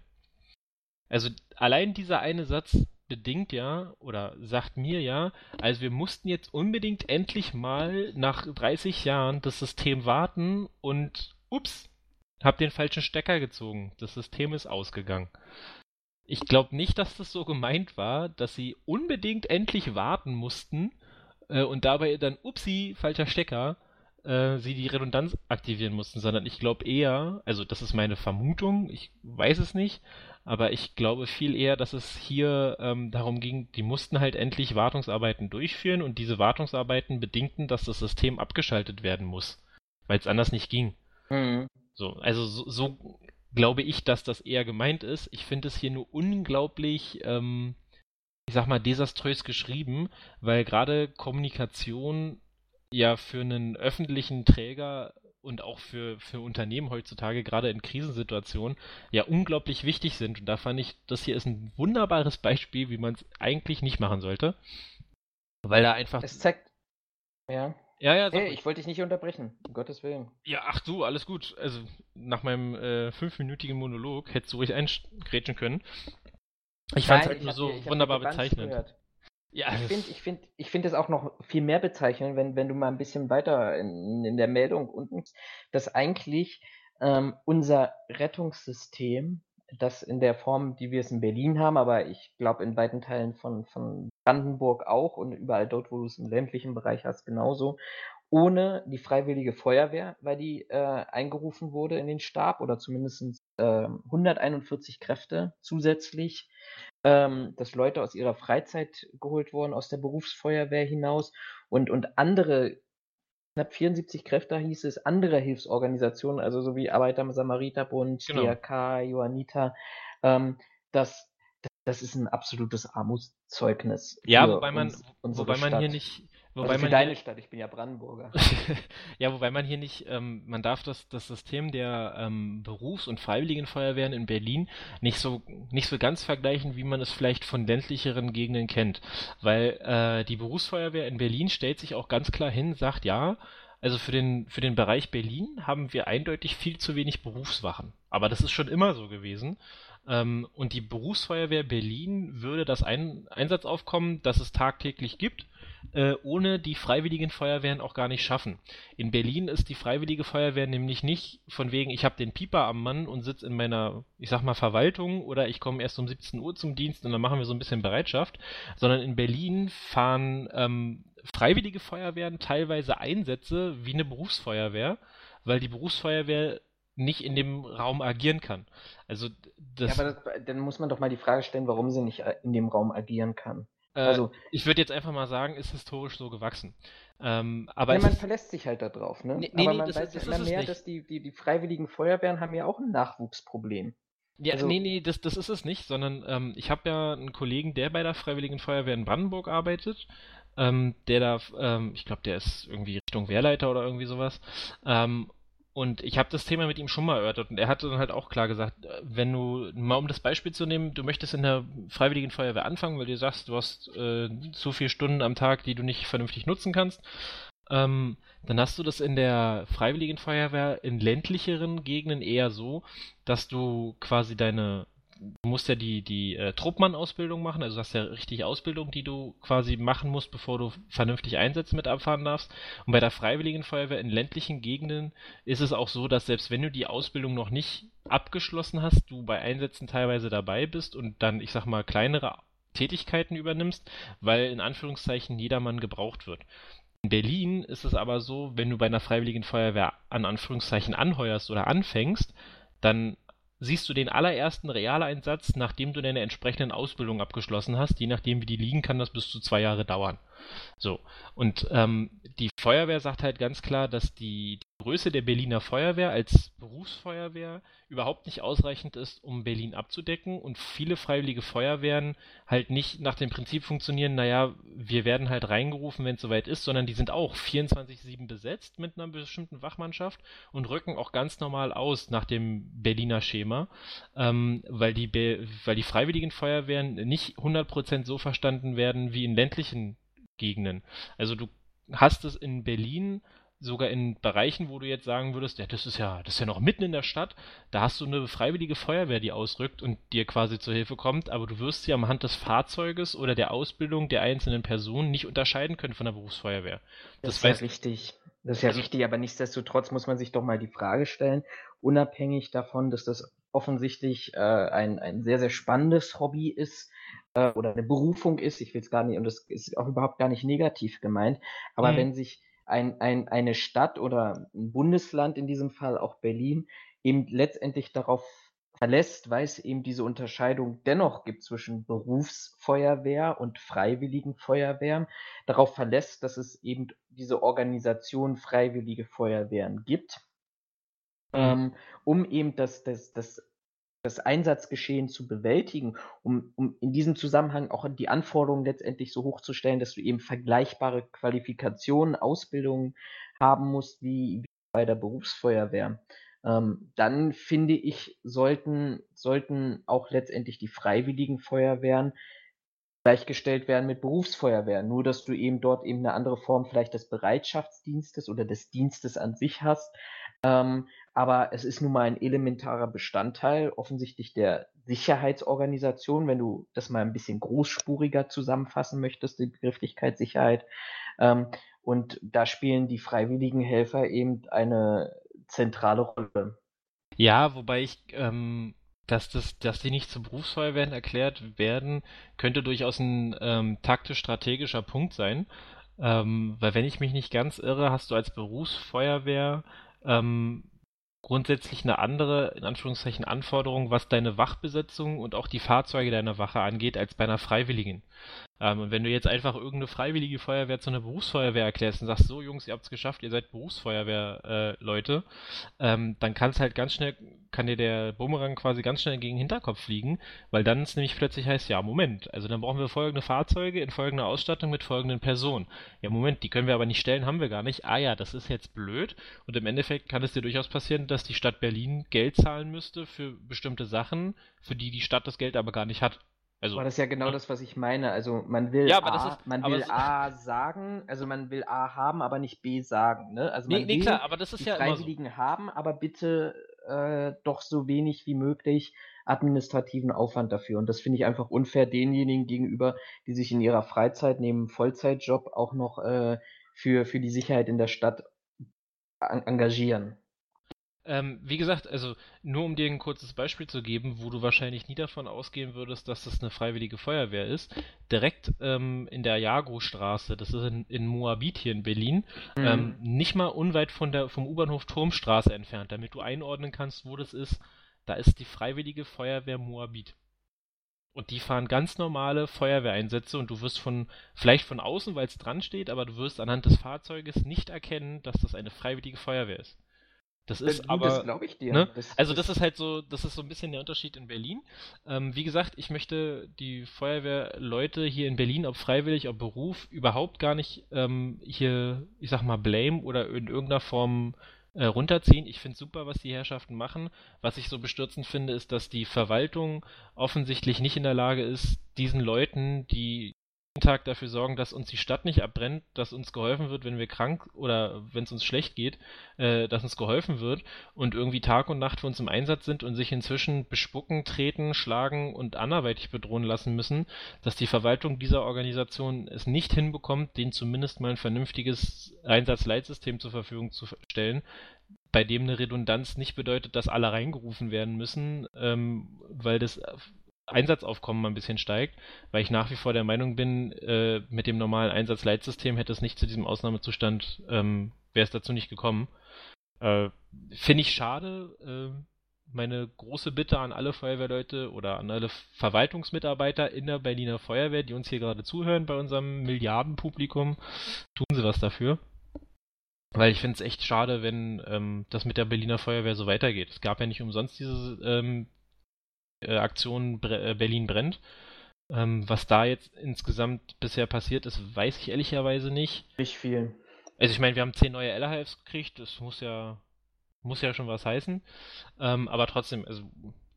Also allein dieser eine Satz bedingt ja oder sagt mir ja, also wir mussten jetzt unbedingt endlich mal nach 30 Jahren das System warten und ups, hab den falschen Stecker gezogen. Das System ist ausgegangen. Ich glaube nicht, dass das so gemeint war, dass sie unbedingt endlich warten mussten äh, und dabei dann, upsi, falscher Stecker, äh, sie die Redundanz aktivieren mussten, sondern ich glaube eher, also das ist meine Vermutung, ich weiß es nicht, aber ich glaube viel eher, dass es hier ähm, darum ging, die mussten halt endlich Wartungsarbeiten durchführen und diese Wartungsarbeiten bedingten, dass das System abgeschaltet werden muss, weil es anders nicht ging. Mhm. So, also so, so glaube ich, dass das eher gemeint ist. Ich finde es hier nur unglaublich, ähm, ich sag mal, desaströs geschrieben, weil gerade Kommunikation ja für einen öffentlichen Träger und auch für, für Unternehmen heutzutage, gerade in Krisensituationen, ja unglaublich wichtig sind. Und da fand ich, das hier ist ein wunderbares Beispiel, wie man es eigentlich nicht machen sollte. Weil da einfach. Es zeigt. Ja. Ja, ja, hey, ich wollte dich nicht unterbrechen, um Gottes Willen. Ja, ach du, alles gut. Also, nach meinem äh, fünfminütigen Monolog hättest du ruhig eingrätschen können. Ich fand es halt nur so dir, wunderbar bezeichnend. Ja, ich finde ich find, ich find es auch noch viel mehr bezeichnend, wenn, wenn du mal ein bisschen weiter in, in der Meldung unten, dass eigentlich ähm, unser Rettungssystem das in der Form, die wir es in Berlin haben, aber ich glaube in weiten Teilen von, von Brandenburg auch und überall dort, wo du es im ländlichen Bereich hast, genauso. Ohne die Freiwillige Feuerwehr, weil die äh, eingerufen wurde in den Stab oder zumindest äh, 141 Kräfte zusätzlich, ähm, dass Leute aus ihrer Freizeit geholt wurden, aus der Berufsfeuerwehr hinaus und, und andere knapp 74 Kräfte hieß es, andere Hilfsorganisationen, also so wie Arbeiter im Samariterbund, genau. DRK, Johanniter, ähm, das, das ist ein absolutes Armutszeugnis. Ja, wobei man, wobei man hier nicht, Wobei also für man deine hier, Stadt, ich bin ja Brandenburger. ja, wobei man hier nicht, ähm, man darf das, das System der ähm, Berufs- und Freiwilligenfeuerwehren in Berlin nicht so, nicht so ganz vergleichen, wie man es vielleicht von ländlicheren Gegenden kennt. Weil äh, die Berufsfeuerwehr in Berlin stellt sich auch ganz klar hin, sagt ja, also für den, für den Bereich Berlin haben wir eindeutig viel zu wenig Berufswachen. Aber das ist schon immer so gewesen. Ähm, und die Berufsfeuerwehr Berlin würde das Ein Einsatzaufkommen, das es tagtäglich gibt, äh, ohne die freiwilligen Feuerwehren auch gar nicht schaffen. In Berlin ist die freiwillige Feuerwehr nämlich nicht von wegen, ich habe den Pieper am Mann und sitze in meiner, ich sag mal, Verwaltung oder ich komme erst um 17 Uhr zum Dienst und dann machen wir so ein bisschen Bereitschaft, sondern in Berlin fahren ähm, freiwillige Feuerwehren teilweise Einsätze wie eine Berufsfeuerwehr, weil die Berufsfeuerwehr nicht in dem Raum agieren kann. Also das, ja, aber das, dann muss man doch mal die Frage stellen, warum sie nicht in dem Raum agieren kann. Äh, also ich würde jetzt einfach mal sagen, ist historisch so gewachsen. Ähm, aber ja, man verlässt sich halt darauf, ne? Nee, aber nee, man das, weiß das, ja immer mehr, dass die, die, die freiwilligen Feuerwehren haben ja auch ein Nachwuchsproblem. Ja, also, nee, nee, das, das ist es nicht, sondern ähm, ich habe ja einen Kollegen, der bei der Freiwilligen Feuerwehr in Brandenburg arbeitet, ähm, der da, ähm, ich glaube, der ist irgendwie Richtung Wehrleiter oder irgendwie sowas. Ähm, und ich habe das Thema mit ihm schon mal erörtert und er hat dann halt auch klar gesagt, äh, wenn du, mal um das Beispiel zu nehmen, du möchtest in der Freiwilligen Feuerwehr anfangen, weil du sagst, du hast äh, zu viele Stunden am Tag, die du nicht vernünftig nutzen kannst, ähm, dann hast du das in der Freiwilligen Feuerwehr in ländlicheren Gegenden eher so, dass du quasi deine du musst ja die, die äh, Truppmann-Ausbildung machen, also hast ja richtig Ausbildung, die du quasi machen musst, bevor du vernünftig Einsätze mit abfahren darfst. Und bei der Freiwilligen Feuerwehr in ländlichen Gegenden ist es auch so, dass selbst wenn du die Ausbildung noch nicht abgeschlossen hast, du bei Einsätzen teilweise dabei bist und dann, ich sag mal, kleinere Tätigkeiten übernimmst, weil in Anführungszeichen jedermann gebraucht wird. In Berlin ist es aber so, wenn du bei einer Freiwilligen Feuerwehr an Anführungszeichen anheuerst oder anfängst, dann siehst du den allerersten Realeinsatz, nachdem du deine entsprechenden Ausbildung abgeschlossen hast. Je nachdem, wie die liegen, kann das bis zu zwei Jahre dauern. So. Und ähm, die Feuerwehr sagt halt ganz klar, dass die, die Größe der Berliner Feuerwehr als Berufsfeuerwehr überhaupt nicht ausreichend ist, um Berlin abzudecken und viele freiwillige Feuerwehren halt nicht nach dem Prinzip funktionieren, naja, wir werden halt reingerufen, wenn es soweit ist, sondern die sind auch 24-7 besetzt mit einer bestimmten Wachmannschaft und rücken auch ganz normal aus nach dem Berliner Schema, ähm, weil, die Be weil die freiwilligen Feuerwehren nicht 100% so verstanden werden wie in ländlichen Gegenden. Also du hast es in Berlin sogar in Bereichen, wo du jetzt sagen würdest, ja, das ist ja, das ist ja noch mitten in der Stadt, da hast du eine freiwillige Feuerwehr, die ausrückt und dir quasi zur Hilfe kommt, aber du wirst sie am Hand des Fahrzeuges oder der Ausbildung der einzelnen Personen nicht unterscheiden können von der Berufsfeuerwehr. Das, das ist ja richtig. Das ist ja also, richtig, aber nichtsdestotrotz muss man sich doch mal die Frage stellen, unabhängig davon, dass das offensichtlich äh, ein, ein sehr, sehr spannendes Hobby ist, äh, oder eine Berufung ist, ich will es gar nicht, und das ist auch überhaupt gar nicht negativ gemeint, aber mhm. wenn sich ein, ein, eine Stadt oder ein Bundesland, in diesem Fall auch Berlin, eben letztendlich darauf verlässt, weil es eben diese Unterscheidung dennoch gibt zwischen Berufsfeuerwehr und freiwilligen Feuerwehren, darauf verlässt, dass es eben diese Organisation Freiwillige Feuerwehren gibt, mhm. ähm, um eben das, das, das das Einsatzgeschehen zu bewältigen, um, um in diesem Zusammenhang auch die Anforderungen letztendlich so hoch zu stellen, dass du eben vergleichbare Qualifikationen, Ausbildungen haben musst wie, wie bei der Berufsfeuerwehr. Ähm, dann finde ich, sollten, sollten auch letztendlich die freiwilligen Feuerwehren gleichgestellt werden mit Berufsfeuerwehren. Nur, dass du eben dort eben eine andere Form vielleicht des Bereitschaftsdienstes oder des Dienstes an sich hast, ähm, aber es ist nun mal ein elementarer Bestandteil offensichtlich der Sicherheitsorganisation, wenn du das mal ein bisschen großspuriger zusammenfassen möchtest, die Begrifflichkeit Sicherheit. Ähm, und da spielen die freiwilligen Helfer eben eine zentrale Rolle. Ja, wobei ich, ähm, dass, das, dass die nicht zur Berufsfeuerwehren erklärt werden, könnte durchaus ein ähm, taktisch-strategischer Punkt sein. Ähm, weil wenn ich mich nicht ganz irre, hast du als Berufsfeuerwehr ähm, grundsätzlich eine andere, in Anführungszeichen, Anforderung, was deine Wachbesetzung und auch die Fahrzeuge deiner Wache angeht, als bei einer Freiwilligen. Ähm, und wenn du jetzt einfach irgendeine freiwillige Feuerwehr zu einer Berufsfeuerwehr erklärst und sagst, so Jungs, ihr habt es geschafft, ihr seid Berufsfeuerwehr-Leute, äh, ähm, dann kann es halt ganz schnell, kann dir der Bumerang quasi ganz schnell gegen den Hinterkopf fliegen, weil dann es nämlich plötzlich heißt, ja, Moment, also dann brauchen wir folgende Fahrzeuge in folgender Ausstattung mit folgenden Personen. Ja, Moment, die können wir aber nicht stellen, haben wir gar nicht. Ah ja, das ist jetzt blöd. Und im Endeffekt kann es dir durchaus passieren, dass die Stadt Berlin Geld zahlen müsste für bestimmte Sachen, für die die Stadt das Geld aber gar nicht hat. Also, aber das ist ja genau das, was ich meine. Also man will, ja, A, ist, man will A sagen, also man will A haben, aber nicht B sagen. Ne? Also man nee, nee, will klar, aber das ist die ja Freiwilligen so. haben, aber bitte äh, doch so wenig wie möglich administrativen Aufwand dafür. Und das finde ich einfach unfair denjenigen gegenüber, die sich in ihrer Freizeit neben Vollzeitjob auch noch äh, für, für die Sicherheit in der Stadt engagieren. Ähm, wie gesagt, also nur um dir ein kurzes Beispiel zu geben, wo du wahrscheinlich nie davon ausgehen würdest, dass das eine freiwillige Feuerwehr ist. Direkt ähm, in der Jago-Straße, das ist in, in Moabit hier in Berlin, mhm. ähm, nicht mal unweit von der, vom U-Bahnhof Turmstraße entfernt, damit du einordnen kannst, wo das ist. Da ist die freiwillige Feuerwehr Moabit. Und die fahren ganz normale Feuerwehreinsätze und du wirst von, vielleicht von außen, weil es dran steht, aber du wirst anhand des Fahrzeuges nicht erkennen, dass das eine freiwillige Feuerwehr ist. Das ist du, aber. Das glaube ich dir. Ne? Das, also, das, das, ist halt so, das ist so ein bisschen der Unterschied in Berlin. Ähm, wie gesagt, ich möchte die Feuerwehrleute hier in Berlin, ob freiwillig, ob Beruf, überhaupt gar nicht ähm, hier, ich sag mal, blame oder in irgendeiner Form äh, runterziehen. Ich finde super, was die Herrschaften machen. Was ich so bestürzend finde, ist, dass die Verwaltung offensichtlich nicht in der Lage ist, diesen Leuten, die Tag dafür sorgen, dass uns die Stadt nicht abbrennt, dass uns geholfen wird, wenn wir krank oder wenn es uns schlecht geht, äh, dass uns geholfen wird und irgendwie Tag und Nacht für uns im Einsatz sind und sich inzwischen bespucken, treten, schlagen und anderweitig bedrohen lassen müssen, dass die Verwaltung dieser Organisation es nicht hinbekommt, denen zumindest mal ein vernünftiges Einsatzleitsystem zur Verfügung zu stellen, bei dem eine Redundanz nicht bedeutet, dass alle reingerufen werden müssen, ähm, weil das Einsatzaufkommen mal ein bisschen steigt, weil ich nach wie vor der Meinung bin, äh, mit dem normalen Einsatzleitsystem hätte es nicht zu diesem Ausnahmezustand, ähm, wäre es dazu nicht gekommen. Äh, Finde ich schade. Äh, meine große Bitte an alle Feuerwehrleute oder an alle Verwaltungsmitarbeiter in der Berliner Feuerwehr, die uns hier gerade zuhören bei unserem Milliardenpublikum, tun sie was dafür. Weil ich finde es echt schade, wenn ähm, das mit der Berliner Feuerwehr so weitergeht. Es gab ja nicht umsonst diese ähm, äh, Aktion Bre äh, Berlin brennt. Ähm, was da jetzt insgesamt bisher passiert ist, weiß ich ehrlicherweise nicht. Nicht viel. Also ich meine, wir haben zehn neue LHFs gekriegt, das muss ja muss ja schon was heißen. Ähm, aber trotzdem, also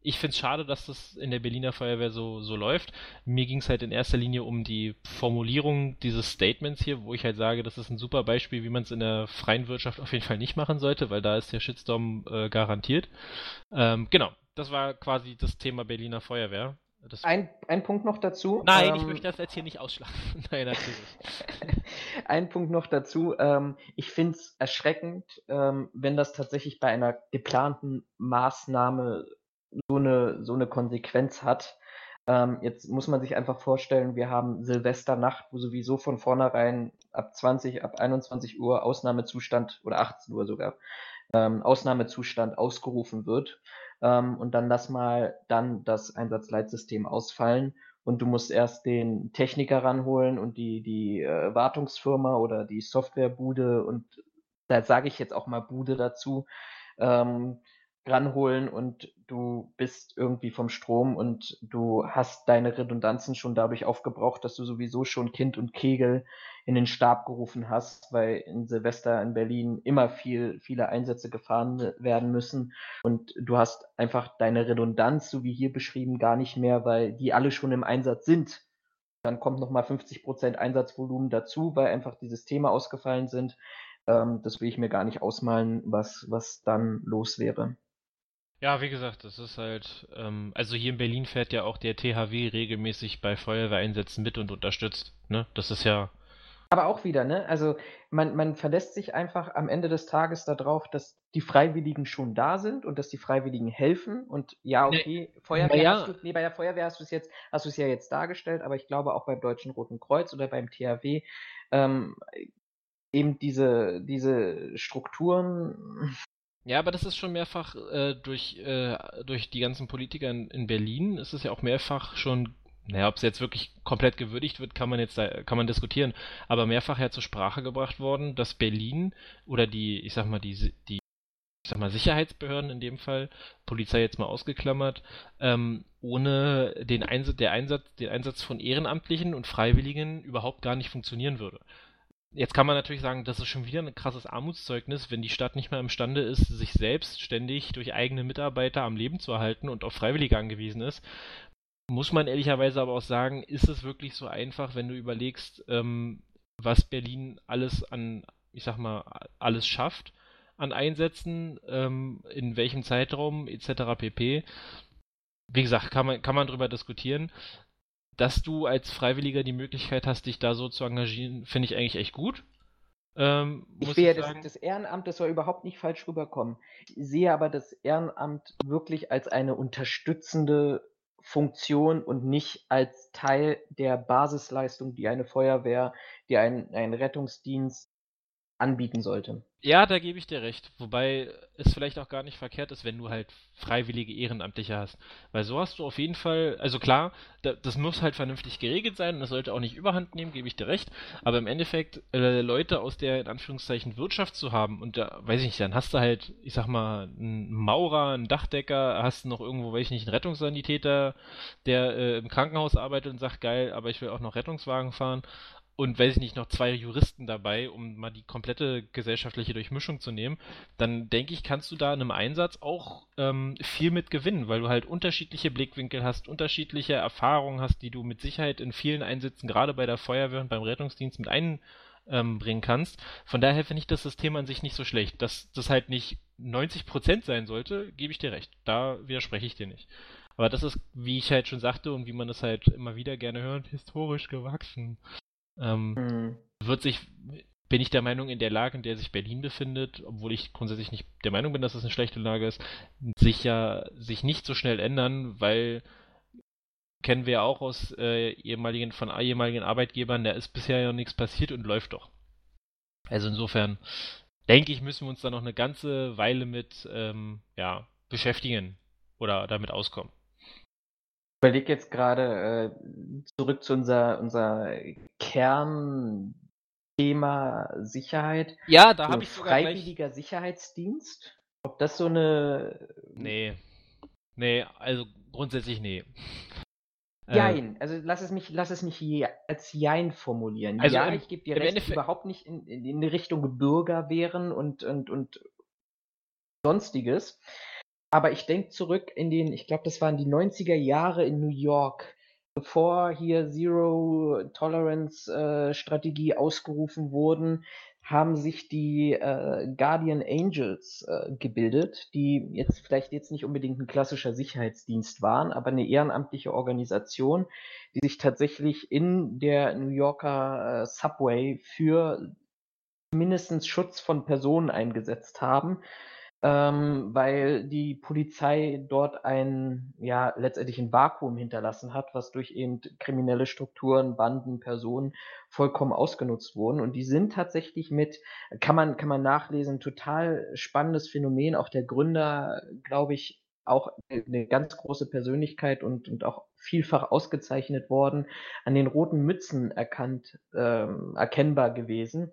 ich finde es schade, dass das in der Berliner Feuerwehr so, so läuft. Mir ging es halt in erster Linie um die Formulierung dieses Statements hier, wo ich halt sage, das ist ein super Beispiel, wie man es in der freien Wirtschaft auf jeden Fall nicht machen sollte, weil da ist der Shitstorm äh, garantiert. Ähm, genau, das war quasi das Thema Berliner Feuerwehr. Das ein, ein Punkt noch dazu. Nein, ähm, ich möchte das jetzt hier nicht ausschlagen. Nein, natürlich. ein Punkt noch dazu. Ähm, ich finde es erschreckend, ähm, wenn das tatsächlich bei einer geplanten Maßnahme so eine, so eine Konsequenz hat. Ähm, jetzt muss man sich einfach vorstellen, wir haben Silvesternacht, wo sowieso von vornherein ab 20, ab 21 Uhr Ausnahmezustand oder 18 Uhr sogar ähm, Ausnahmezustand ausgerufen wird ähm, und dann lass mal dann das Einsatzleitsystem ausfallen und du musst erst den Techniker ranholen und die, die äh, Wartungsfirma oder die Softwarebude und da sage ich jetzt auch mal Bude dazu, ähm, ranholen und du bist irgendwie vom Strom und du hast deine Redundanzen schon dadurch aufgebraucht, dass du sowieso schon Kind und Kegel in den Stab gerufen hast, weil in Silvester in Berlin immer viel, viele Einsätze gefahren werden müssen und du hast einfach deine Redundanz, so wie hier beschrieben, gar nicht mehr, weil die alle schon im Einsatz sind. Dann kommt nochmal 50 Prozent Einsatzvolumen dazu, weil einfach die Systeme ausgefallen sind. Ähm, das will ich mir gar nicht ausmalen, was, was dann los wäre. Ja, wie gesagt, das ist halt, ähm, also hier in Berlin fährt ja auch der THW regelmäßig bei Feuerwehreinsätzen mit und unterstützt, ne? Das ist ja. Aber auch wieder, ne? Also man, man verlässt sich einfach am Ende des Tages darauf, dass die Freiwilligen schon da sind und dass die Freiwilligen helfen. Und ja, okay, nee, Feuerwehr ja. hast du, nee, bei der Feuerwehr hast du es jetzt, hast du es ja jetzt dargestellt, aber ich glaube auch beim Deutschen Roten Kreuz oder beim THW, ähm, eben diese, diese Strukturen ja, aber das ist schon mehrfach äh, durch, äh, durch die ganzen Politiker in, in Berlin, ist es ja auch mehrfach schon naja, ob es jetzt wirklich komplett gewürdigt wird, kann man jetzt kann man diskutieren, aber mehrfach ja zur Sprache gebracht worden, dass Berlin oder die, ich sag mal, die, die ich sag mal, Sicherheitsbehörden in dem Fall, Polizei jetzt mal ausgeklammert, ähm, ohne den Einsatz, der Einsatz, den Einsatz von Ehrenamtlichen und Freiwilligen überhaupt gar nicht funktionieren würde. Jetzt kann man natürlich sagen, das ist schon wieder ein krasses Armutszeugnis, wenn die Stadt nicht mehr imstande ist, sich selbst ständig durch eigene Mitarbeiter am Leben zu erhalten und auf Freiwillige angewiesen ist. Muss man ehrlicherweise aber auch sagen, ist es wirklich so einfach, wenn du überlegst, ähm, was Berlin alles an, ich sag mal, alles schafft an Einsätzen, ähm, in welchem Zeitraum etc. pp. Wie gesagt, kann man, kann man drüber diskutieren dass du als Freiwilliger die Möglichkeit hast, dich da so zu engagieren, finde ich eigentlich echt gut. Ähm, ich will ja das, das, Ehrenamt, das soll überhaupt nicht falsch rüberkommen. Ich sehe aber das Ehrenamt wirklich als eine unterstützende Funktion und nicht als Teil der Basisleistung, die eine Feuerwehr, die ein, ein Rettungsdienst anbieten sollte. Ja, da gebe ich dir recht. Wobei es vielleicht auch gar nicht verkehrt ist, wenn du halt freiwillige Ehrenamtliche hast. Weil so hast du auf jeden Fall, also klar, da, das muss halt vernünftig geregelt sein und das sollte auch nicht überhand nehmen, gebe ich dir recht. Aber im Endeffekt, äh, Leute aus der in Anführungszeichen Wirtschaft zu haben und da, weiß ich nicht, dann hast du halt, ich sag mal, einen Maurer, einen Dachdecker, hast du noch irgendwo, weiß ich nicht, einen Rettungssanitäter, der äh, im Krankenhaus arbeitet und sagt, geil, aber ich will auch noch Rettungswagen fahren und weiß ich nicht, noch zwei Juristen dabei, um mal die komplette gesellschaftliche Durchmischung zu nehmen, dann denke ich, kannst du da in einem Einsatz auch ähm, viel mit gewinnen, weil du halt unterschiedliche Blickwinkel hast, unterschiedliche Erfahrungen hast, die du mit Sicherheit in vielen Einsätzen, gerade bei der Feuerwehr und beim Rettungsdienst mit einbringen kannst. Von daher finde ich das System an sich nicht so schlecht. Dass das halt nicht 90% sein sollte, gebe ich dir recht. Da widerspreche ich dir nicht. Aber das ist, wie ich halt schon sagte und wie man das halt immer wieder gerne hört, historisch gewachsen. Ähm, mhm. Wird sich, bin ich der Meinung, in der Lage, in der sich Berlin befindet, obwohl ich grundsätzlich nicht der Meinung bin, dass es eine schlechte Lage ist, sich ja sich nicht so schnell ändern, weil kennen wir ja auch aus äh, ehemaligen, von ehemaligen Arbeitgebern, da ist bisher ja nichts passiert und läuft doch. Also insofern denke ich, müssen wir uns da noch eine ganze Weile mit ähm, ja, beschäftigen oder damit auskommen überlege jetzt gerade äh, zurück zu unser, unser Kernthema Sicherheit. Ja, da so habe ich sogar freiwilliger gleich... Sicherheitsdienst. Ob das so eine. Nee. Nee, also grundsätzlich nee. Äh, Jein, also lass es mich, lass es mich als Jein formulieren. Also ja, im, ich gebe dir recht, Endeffekt... überhaupt nicht in, in, in Richtung Bürgerwehren und, und, und sonstiges. Aber ich denke zurück in den, ich glaube, das waren die 90er Jahre in New York, bevor hier Zero Tolerance äh, Strategie ausgerufen wurden, haben sich die äh, Guardian Angels äh, gebildet, die jetzt vielleicht jetzt nicht unbedingt ein klassischer Sicherheitsdienst waren, aber eine ehrenamtliche Organisation, die sich tatsächlich in der New Yorker äh, Subway für mindestens Schutz von Personen eingesetzt haben ähm, weil die Polizei dort ein, ja, letztendlich ein Vakuum hinterlassen hat, was durch eben kriminelle Strukturen, Banden, Personen vollkommen ausgenutzt wurden. Und die sind tatsächlich mit, kann man, kann man nachlesen, total spannendes Phänomen. Auch der Gründer, glaube ich, auch eine ganz große Persönlichkeit und, und auch vielfach ausgezeichnet worden, an den roten Mützen erkannt, ähm, erkennbar gewesen.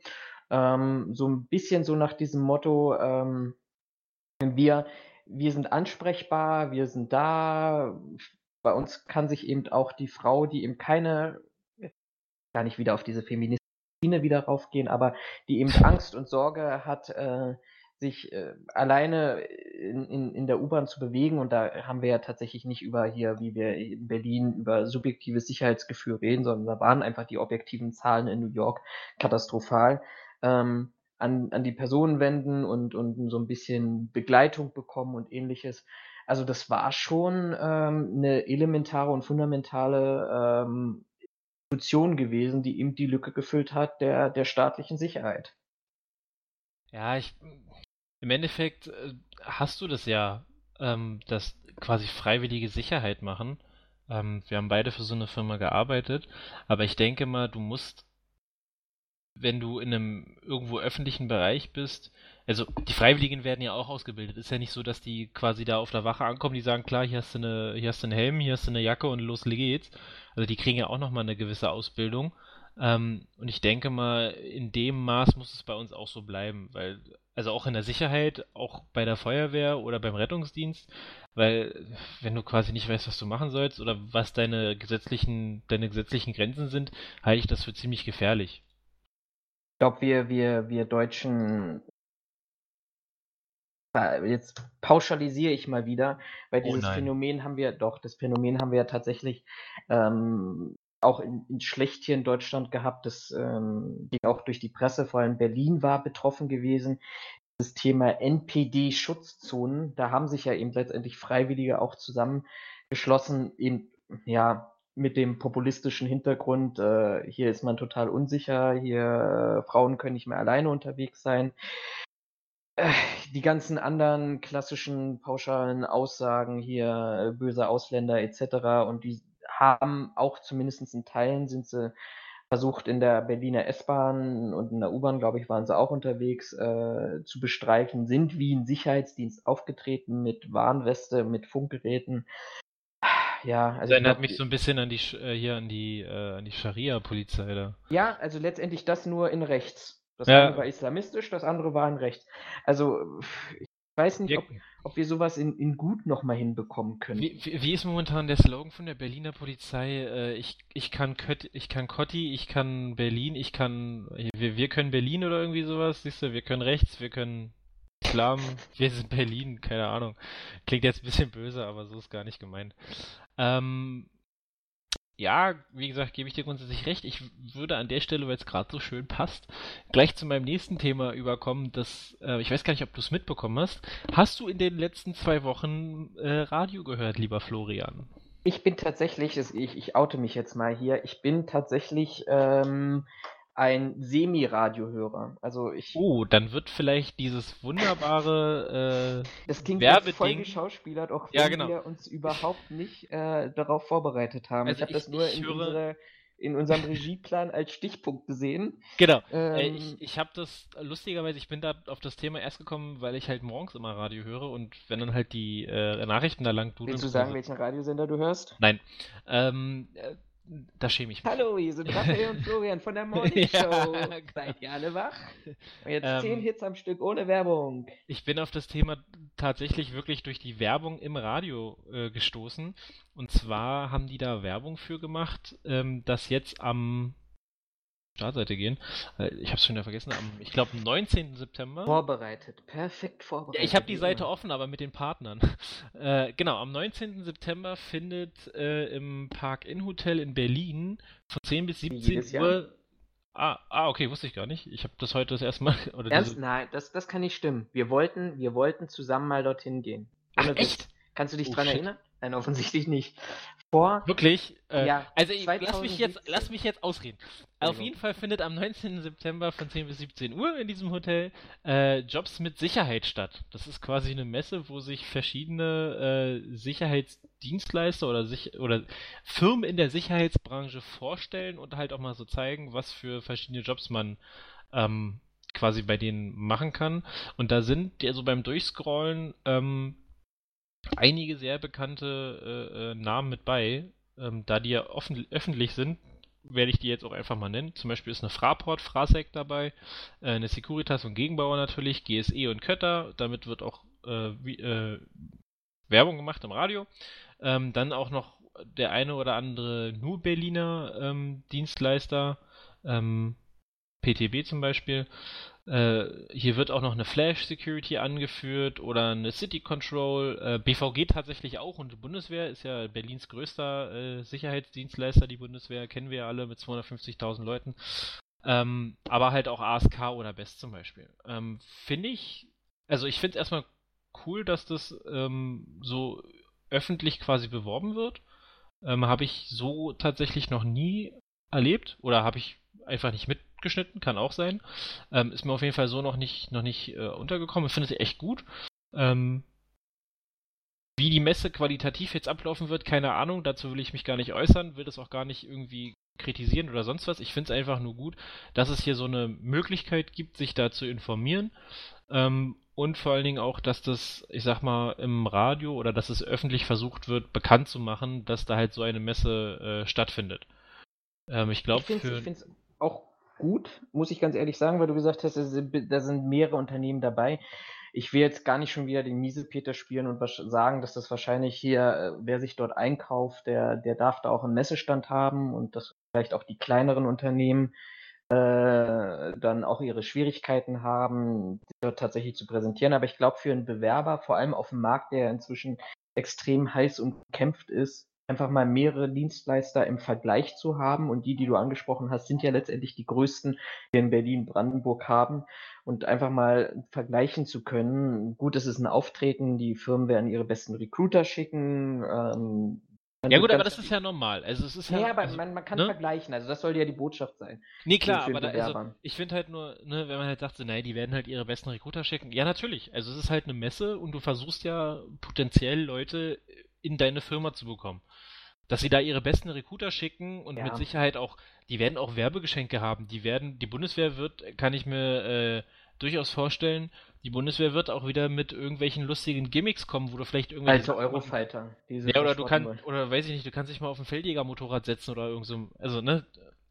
Ähm, so ein bisschen so nach diesem Motto, ähm, wir, wir sind ansprechbar, wir sind da. Bei uns kann sich eben auch die Frau, die eben keine, gar nicht wieder auf diese feministische wieder raufgehen, aber die eben Angst und Sorge hat, äh, sich äh, alleine in, in, in der U-Bahn zu bewegen. Und da haben wir ja tatsächlich nicht über hier, wie wir in Berlin über subjektives Sicherheitsgefühl reden, sondern da waren einfach die objektiven Zahlen in New York katastrophal. Ähm, an, an die Person wenden und, und so ein bisschen Begleitung bekommen und ähnliches. Also das war schon ähm, eine elementare und fundamentale ähm, Institution gewesen, die ihm die Lücke gefüllt hat der, der staatlichen Sicherheit. Ja, ich im Endeffekt äh, hast du das ja, ähm, das quasi freiwillige Sicherheit machen. Ähm, wir haben beide für so eine Firma gearbeitet, aber ich denke mal, du musst wenn du in einem irgendwo öffentlichen Bereich bist, also die Freiwilligen werden ja auch ausgebildet. Ist ja nicht so, dass die quasi da auf der Wache ankommen, die sagen, klar, hier hast du eine, hier hast du einen Helm, hier hast du eine Jacke und los geht's. Also die kriegen ja auch nochmal eine gewisse Ausbildung. Ähm, und ich denke mal, in dem Maß muss es bei uns auch so bleiben, weil, also auch in der Sicherheit, auch bei der Feuerwehr oder beim Rettungsdienst, weil wenn du quasi nicht weißt, was du machen sollst oder was deine gesetzlichen, deine gesetzlichen Grenzen sind, halte ich das für ziemlich gefährlich. Ich glaube, wir, wir, wir Deutschen, jetzt pauschalisiere ich mal wieder, weil oh dieses oh Phänomen haben wir, doch, das Phänomen haben wir ja tatsächlich ähm, auch in, in schlecht hier in Deutschland gehabt. Das ähm, ging auch durch die Presse, vor allem Berlin war betroffen gewesen. Das Thema NPD-Schutzzonen, da haben sich ja eben letztendlich Freiwillige auch zusammengeschlossen, eben ja mit dem populistischen Hintergrund, äh, hier ist man total unsicher, hier äh, Frauen können nicht mehr alleine unterwegs sein. Äh, die ganzen anderen klassischen pauschalen Aussagen hier, äh, böse Ausländer etc. Und die haben auch zumindest in Teilen sind sie versucht in der Berliner S-Bahn und in der U-Bahn, glaube ich, waren sie auch unterwegs, äh, zu bestreichen, sind wie ein Sicherheitsdienst aufgetreten mit Warnweste, mit Funkgeräten. Ja, also. Das erinnert glaub, mich so ein bisschen an die äh, hier an die, äh, die Scharia-Polizei da. Ja, also letztendlich das nur in rechts. Das ja. eine war islamistisch, das andere war in rechts. Also ich weiß nicht, ob, ob wir sowas in, in gut nochmal hinbekommen können. Wie, wie, wie, ist momentan der Slogan von der Berliner Polizei? Äh, ich, ich kann Kött, ich kann Kotti, ich kann Berlin, ich kann wir, wir können Berlin oder irgendwie sowas, siehst du, wir können rechts, wir können Islam, wir sind Berlin, keine Ahnung. Klingt jetzt ein bisschen böse, aber so ist gar nicht gemeint. Ähm, ja, wie gesagt, gebe ich dir grundsätzlich recht. Ich würde an der Stelle, weil es gerade so schön passt, gleich zu meinem nächsten Thema überkommen. Das, äh, ich weiß gar nicht, ob du es mitbekommen hast. Hast du in den letzten zwei Wochen äh, Radio gehört, lieber Florian? Ich bin tatsächlich, ich, ich oute mich jetzt mal hier, ich bin tatsächlich ähm, ein Semi-Radiohörer. Also ich. Oh, dann wird vielleicht dieses wunderbare äh, Das klingt Werbeding... voll geschauspielert, auch wenn ja, genau. wir uns überhaupt nicht äh, darauf vorbereitet haben. Also ich habe das nur in, höre... unsere, in unserem Regieplan als Stichpunkt gesehen. Genau. Äh, ähm, ich ich habe das lustigerweise, ich bin da auf das Thema erst gekommen, weil ich halt morgens immer Radio höre und wenn dann halt die äh, Nachrichten da lang dudeln. Willst du sagen, welchen Radiosender du hörst? Nein. Ähm, äh, da schäme ich mich. Hallo, hier sind Raphael und Florian von der Morning Show. ja, Seid ihr alle wach? Und jetzt ähm, 10 Hits am Stück ohne Werbung. Ich bin auf das Thema tatsächlich wirklich durch die Werbung im Radio äh, gestoßen. Und zwar haben die da Werbung für gemacht, ähm, dass jetzt am Startseite gehen. Äh, ich habe es schon wieder vergessen. Am, ich glaube, am 19. September. Vorbereitet, perfekt vorbereitet. Ja, ich habe die Seite offen, aber mit den Partnern. Äh, genau, am 19. September findet äh, im Park Inn Hotel in Berlin von 10 bis 17 Uhr. Ah, ah, okay, wusste ich gar nicht. Ich habe das heute das erste Mal. Oder Ernst? Diese... Nein, das, das kann nicht stimmen. Wir wollten, wir wollten zusammen mal dorthin gehen. Ach, echt? Kannst du dich oh, dran shit. erinnern? Nein, offensichtlich nicht vor. Wirklich? Äh, ja, also ich, lass, mich jetzt, lass mich jetzt ausreden. Auf jeden Fall findet am 19. September von 10 bis 17 Uhr in diesem Hotel äh, Jobs mit Sicherheit statt. Das ist quasi eine Messe, wo sich verschiedene äh, Sicherheitsdienstleister oder, sich, oder Firmen in der Sicherheitsbranche vorstellen und halt auch mal so zeigen, was für verschiedene Jobs man ähm, quasi bei denen machen kann. Und da sind, also beim Durchscrollen, ähm, einige sehr bekannte äh, äh, Namen mit bei. Ähm, da die ja offen, öffentlich sind, werde ich die jetzt auch einfach mal nennen. Zum Beispiel ist eine Fraport, Frasec dabei, äh, eine Securitas und Gegenbauer natürlich, GSE und Kötter. Damit wird auch äh, wie, äh, Werbung gemacht im Radio. Ähm, dann auch noch der eine oder andere nur Berliner ähm, Dienstleister, ähm, PTB zum Beispiel. Äh, hier wird auch noch eine Flash Security angeführt oder eine City Control. Äh, BVG tatsächlich auch und die Bundeswehr ist ja Berlins größter äh, Sicherheitsdienstleister. Die Bundeswehr kennen wir ja alle mit 250.000 Leuten. Ähm, aber halt auch ASK oder BEST zum Beispiel. Ähm, finde ich, also ich finde es erstmal cool, dass das ähm, so öffentlich quasi beworben wird. Ähm, habe ich so tatsächlich noch nie erlebt oder habe ich einfach nicht mitgeschnitten, kann auch sein. Ähm, ist mir auf jeden Fall so noch nicht, noch nicht äh, untergekommen. Ich finde sie echt gut. Ähm, wie die Messe qualitativ jetzt ablaufen wird, keine Ahnung. Dazu will ich mich gar nicht äußern, will das auch gar nicht irgendwie kritisieren oder sonst was. Ich finde es einfach nur gut, dass es hier so eine Möglichkeit gibt, sich da zu informieren. Ähm, und vor allen Dingen auch, dass das, ich sag mal, im Radio oder dass es öffentlich versucht wird, bekannt zu machen, dass da halt so eine Messe äh, stattfindet. Ähm, ich glaube, für auch gut, muss ich ganz ehrlich sagen, weil du gesagt hast, da sind mehrere Unternehmen dabei. Ich will jetzt gar nicht schon wieder den Miesepeter spielen und sagen, dass das wahrscheinlich hier, äh, wer sich dort einkauft, der, der darf da auch einen Messestand haben und dass vielleicht auch die kleineren Unternehmen äh, dann auch ihre Schwierigkeiten haben, dort tatsächlich zu präsentieren. Aber ich glaube, für einen Bewerber, vor allem auf dem Markt, der inzwischen extrem heiß und kämpft ist, einfach mal mehrere Dienstleister im Vergleich zu haben. Und die, die du angesprochen hast, sind ja letztendlich die größten, die wir in Berlin-Brandenburg haben. Und einfach mal vergleichen zu können. Gut, es ist ein Auftreten, die Firmen werden ihre besten Recruiter schicken. Ähm, Ja gut, aber das ist ja normal. Also es ist Nee, ja. aber also, man, man kann ne? vergleichen, also das soll ja die Botschaft sein. Nee, klar, aber da, also, ich finde halt nur, ne, wenn man halt sagt, so, naja, die werden halt ihre besten Recruiter schicken. Ja, natürlich. Also es ist halt eine Messe und du versuchst ja potenziell Leute in deine Firma zu bekommen. Dass sie da ihre besten Recruiter schicken und Ja. mit Sicherheit auch, die werden auch Werbegeschenke haben. Die werden, die Bundeswehr wird, kann ich mir äh, durchaus vorstellen, die Bundeswehr wird auch wieder mit irgendwelchen lustigen Gimmicks kommen, wo du vielleicht irgendwelche Alte machen- Eurofighter. ja, oder du kannst, oder weiß ich nicht, du kannst dich mal auf ein Feldjägermotorrad setzen oder irgend so, also ne,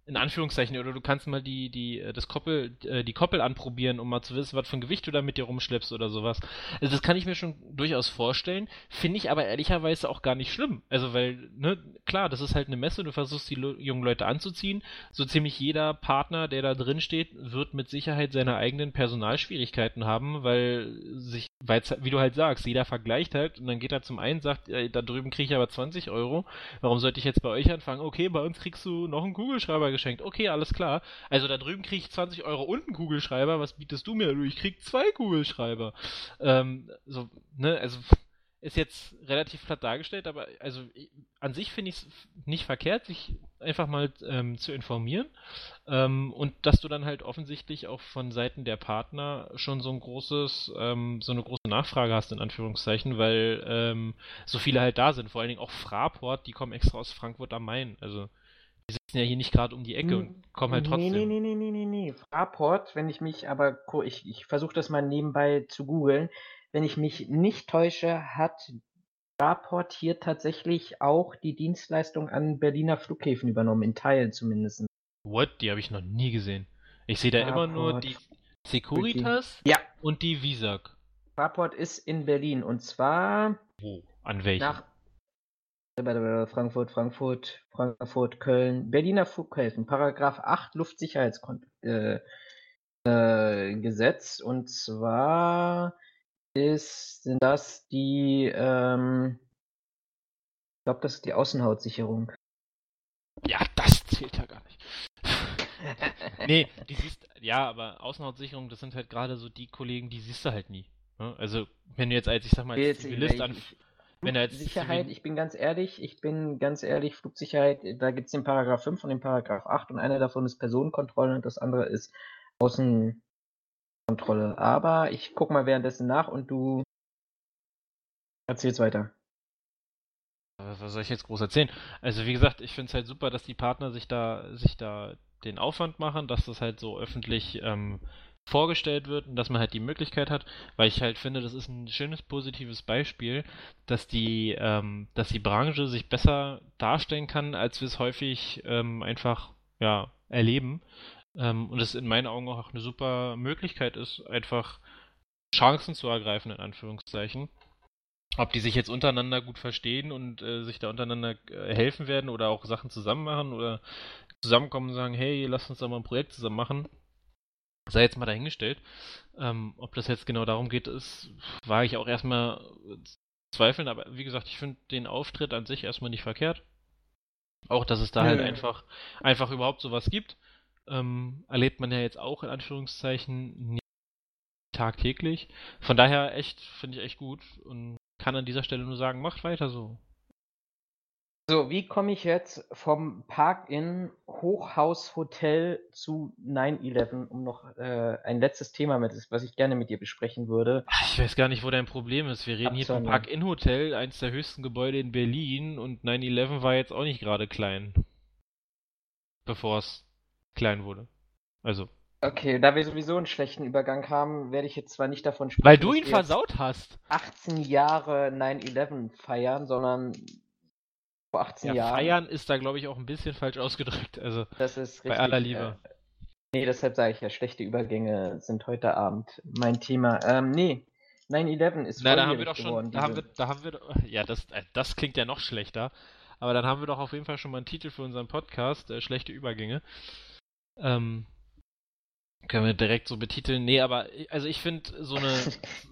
in Anführungszeichen, oder du kannst mal die, die, äh, das Koppel, äh, die Koppel anprobieren, um mal zu wissen, was für ein Gewicht du da mit dir rumschleppst oder sowas. Also das kann ich mir schon durchaus vorstellen, finde ich aber ehrlicherweise auch gar nicht schlimm. Also weil, ne, klar, das ist halt eine Messe, du versuchst die jungen Leute anzuziehen. So ziemlich jeder Partner, der da drin steht, wird mit Sicherheit seine eigenen Personalschwierigkeiten haben, weil sich, weil wie du halt sagst, jeder vergleicht halt und dann geht er zum einen, sagt, da drüben kriege ich aber 20 Euro, warum sollte ich jetzt bei euch anfangen? Okay, bei uns kriegst du noch einen Kugelschreiber geschenkt. Okay, alles klar. Also da drüben kriege ich 20 Euro und einen Kugelschreiber, was bietest du mir? Ich krieg zwei Kugelschreiber. Ähm, so, ne, also ist jetzt relativ platt dargestellt, aber also an sich finde ich es nicht verkehrt, sich einfach mal ähm, zu informieren ähm, und dass du dann halt offensichtlich auch von Seiten der Partner schon so ein großes, ähm, so eine große Nachfrage hast in Anführungszeichen, weil ähm, so viele halt da sind. Vor allen Dingen auch Fraport, die kommen extra aus Frankfurt am Main. Also die sitzen ja hier nicht gerade um die Ecke und kommen halt trotzdem. Nee, nee, nee, nee, nee, nee. Fraport, wenn ich mich aber, ich, ich versuche das mal nebenbei zu googeln, wenn ich mich nicht täusche, hat Fraport hier tatsächlich auch die Dienstleistung an Berliner Flughäfen übernommen, in Teilen zumindest. What? Die habe ich noch nie gesehen. Ich sehe da immer nur Fraport. die Securitas Ja, und die Visag. Fraport ist in Berlin und zwar Wo? An welchen? nach Frankfurt, Frankfurt, Frankfurt, Köln, Berliner Flughäfen, Paragraph 8 Luftsicherheitsgesetz äh, äh, Gesetz. und zwar ist, sind das die, ähm, ich glaube, das ist die Außenhautsicherung. Ja, das zählt ja gar nicht. nee, die siehst, ja, aber Außenhautsicherung, das sind halt gerade so die Kollegen, die siehst du halt nie. Ne? Also, wenn du jetzt als, ich sag mal, als Jetzt- Zivilist an, ich- wenn er jetzt Flugsicherheit, ich bin ganz ehrlich, ich bin ganz ehrlich, Flugsicherheit, da gibt es den Paragraph 5 und den Paragraph 8 und einer davon ist Personenkontrolle und das andere ist Außenkontrolle. Aber ich guck mal währenddessen nach und du erzählst weiter. Was was soll ich jetzt groß erzählen? Also wie gesagt, ich finde es halt super, dass die Partner sich da, sich da den Aufwand machen, dass das halt so öffentlich ähm, vorgestellt wird und dass man halt die Möglichkeit hat, weil ich halt finde, das ist ein schönes positives Beispiel, dass die, ähm, dass die Branche sich besser darstellen kann, als wir es häufig ähm, einfach ja erleben. Ähm, und es in meinen Augen auch eine super Möglichkeit ist, einfach Chancen zu ergreifen, in Anführungszeichen. Ob die sich jetzt untereinander gut verstehen und äh, sich da untereinander äh, helfen werden oder auch Sachen zusammen machen oder zusammenkommen und sagen, hey, lass uns da mal ein Projekt zusammen machen, sei jetzt mal dahingestellt. Ähm, ob das jetzt genau darum geht, ist, wage ich auch erstmal zweifeln, aber wie gesagt, ich finde den Auftritt an sich erstmal nicht verkehrt. Auch, dass es da halt Nö. einfach, einfach überhaupt sowas gibt, ähm, erlebt man ja jetzt auch in Anführungszeichen tagtäglich. Von daher echt, finde ich echt gut und kann an dieser Stelle nur sagen, macht weiter so. So, wie komme ich jetzt vom Park-In Hochhaus Hotel zu 9-11, um noch äh, ein letztes Thema mit, was ich gerne mit dir besprechen würde. Ich weiß gar nicht, wo dein Problem ist. Wir reden hier vom. Park-In-Hotel, eins der höchsten Gebäude in Berlin und 9-11 war jetzt auch nicht gerade klein. Bevor es klein wurde. Also. Okay, da wir sowieso einen schlechten Übergang haben, werde ich jetzt zwar nicht davon sprechen, Weil du ihn versaut hast. 18 Jahre 9-11 feiern, sondern vor 18 Ja, Jahren. feiern ist da, glaube ich, auch ein bisschen falsch ausgedrückt. Also, Das ist richtig. bei aller Liebe. Äh, nee, deshalb sage ich ja, schlechte Übergänge sind heute Abend mein Thema. Ähm, nee, 9-11 ist na, da haben wir doch schon, geworden, da haben wir, da haben wir, doch- ja, das, äh, das klingt ja noch schlechter. Aber dann haben wir doch auf jeden Fall schon mal einen Titel für unseren Podcast, äh, schlechte Übergänge. Ähm, können wir direkt so betiteln. Nee, aber, also ich finde so eine,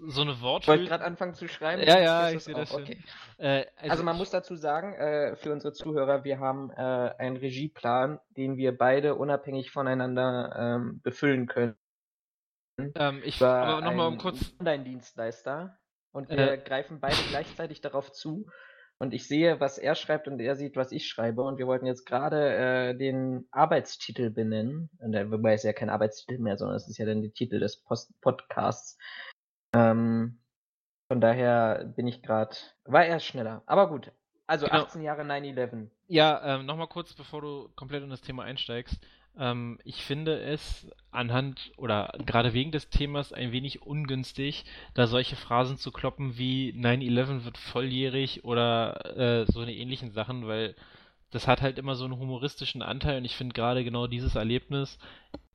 so eine Ich wollte Worthülse. gerade anfangen zu schreiben. Ja, ja, ich sehe das schon. okay. Äh, Also man ich- muss dazu sagen, äh, für unsere Zuhörer, wir haben äh, einen Regieplan, den wir beide unabhängig voneinander ähm, befüllen können. Ähm, ich, Über aber nochmal um kurz, Online-Dienstleister. Und Äh. wir greifen beide gleichzeitig darauf zu. Und ich sehe, was er schreibt und er sieht, was ich schreibe. Und wir wollten jetzt gerade äh, den Arbeitstitel benennen. Und, äh, wobei es ja kein Arbeitstitel mehr, sondern es ist ja dann der Titel des Post Podcasts. Ähm, von daher bin ich gerade, war er schneller. Aber gut, also genau. 18 Jahre 9-11. Ja, ähm, nochmal kurz, bevor du komplett in das Thema einsteigst. Ähm, ich finde es anhand oder gerade wegen des Themas ein wenig ungünstig, da solche Phrasen zu kloppen wie 9-11 wird volljährig oder äh, so eine ähnlichen Sachen, weil das hat halt immer so einen humoristischen Anteil und ich finde gerade genau dieses Erlebnis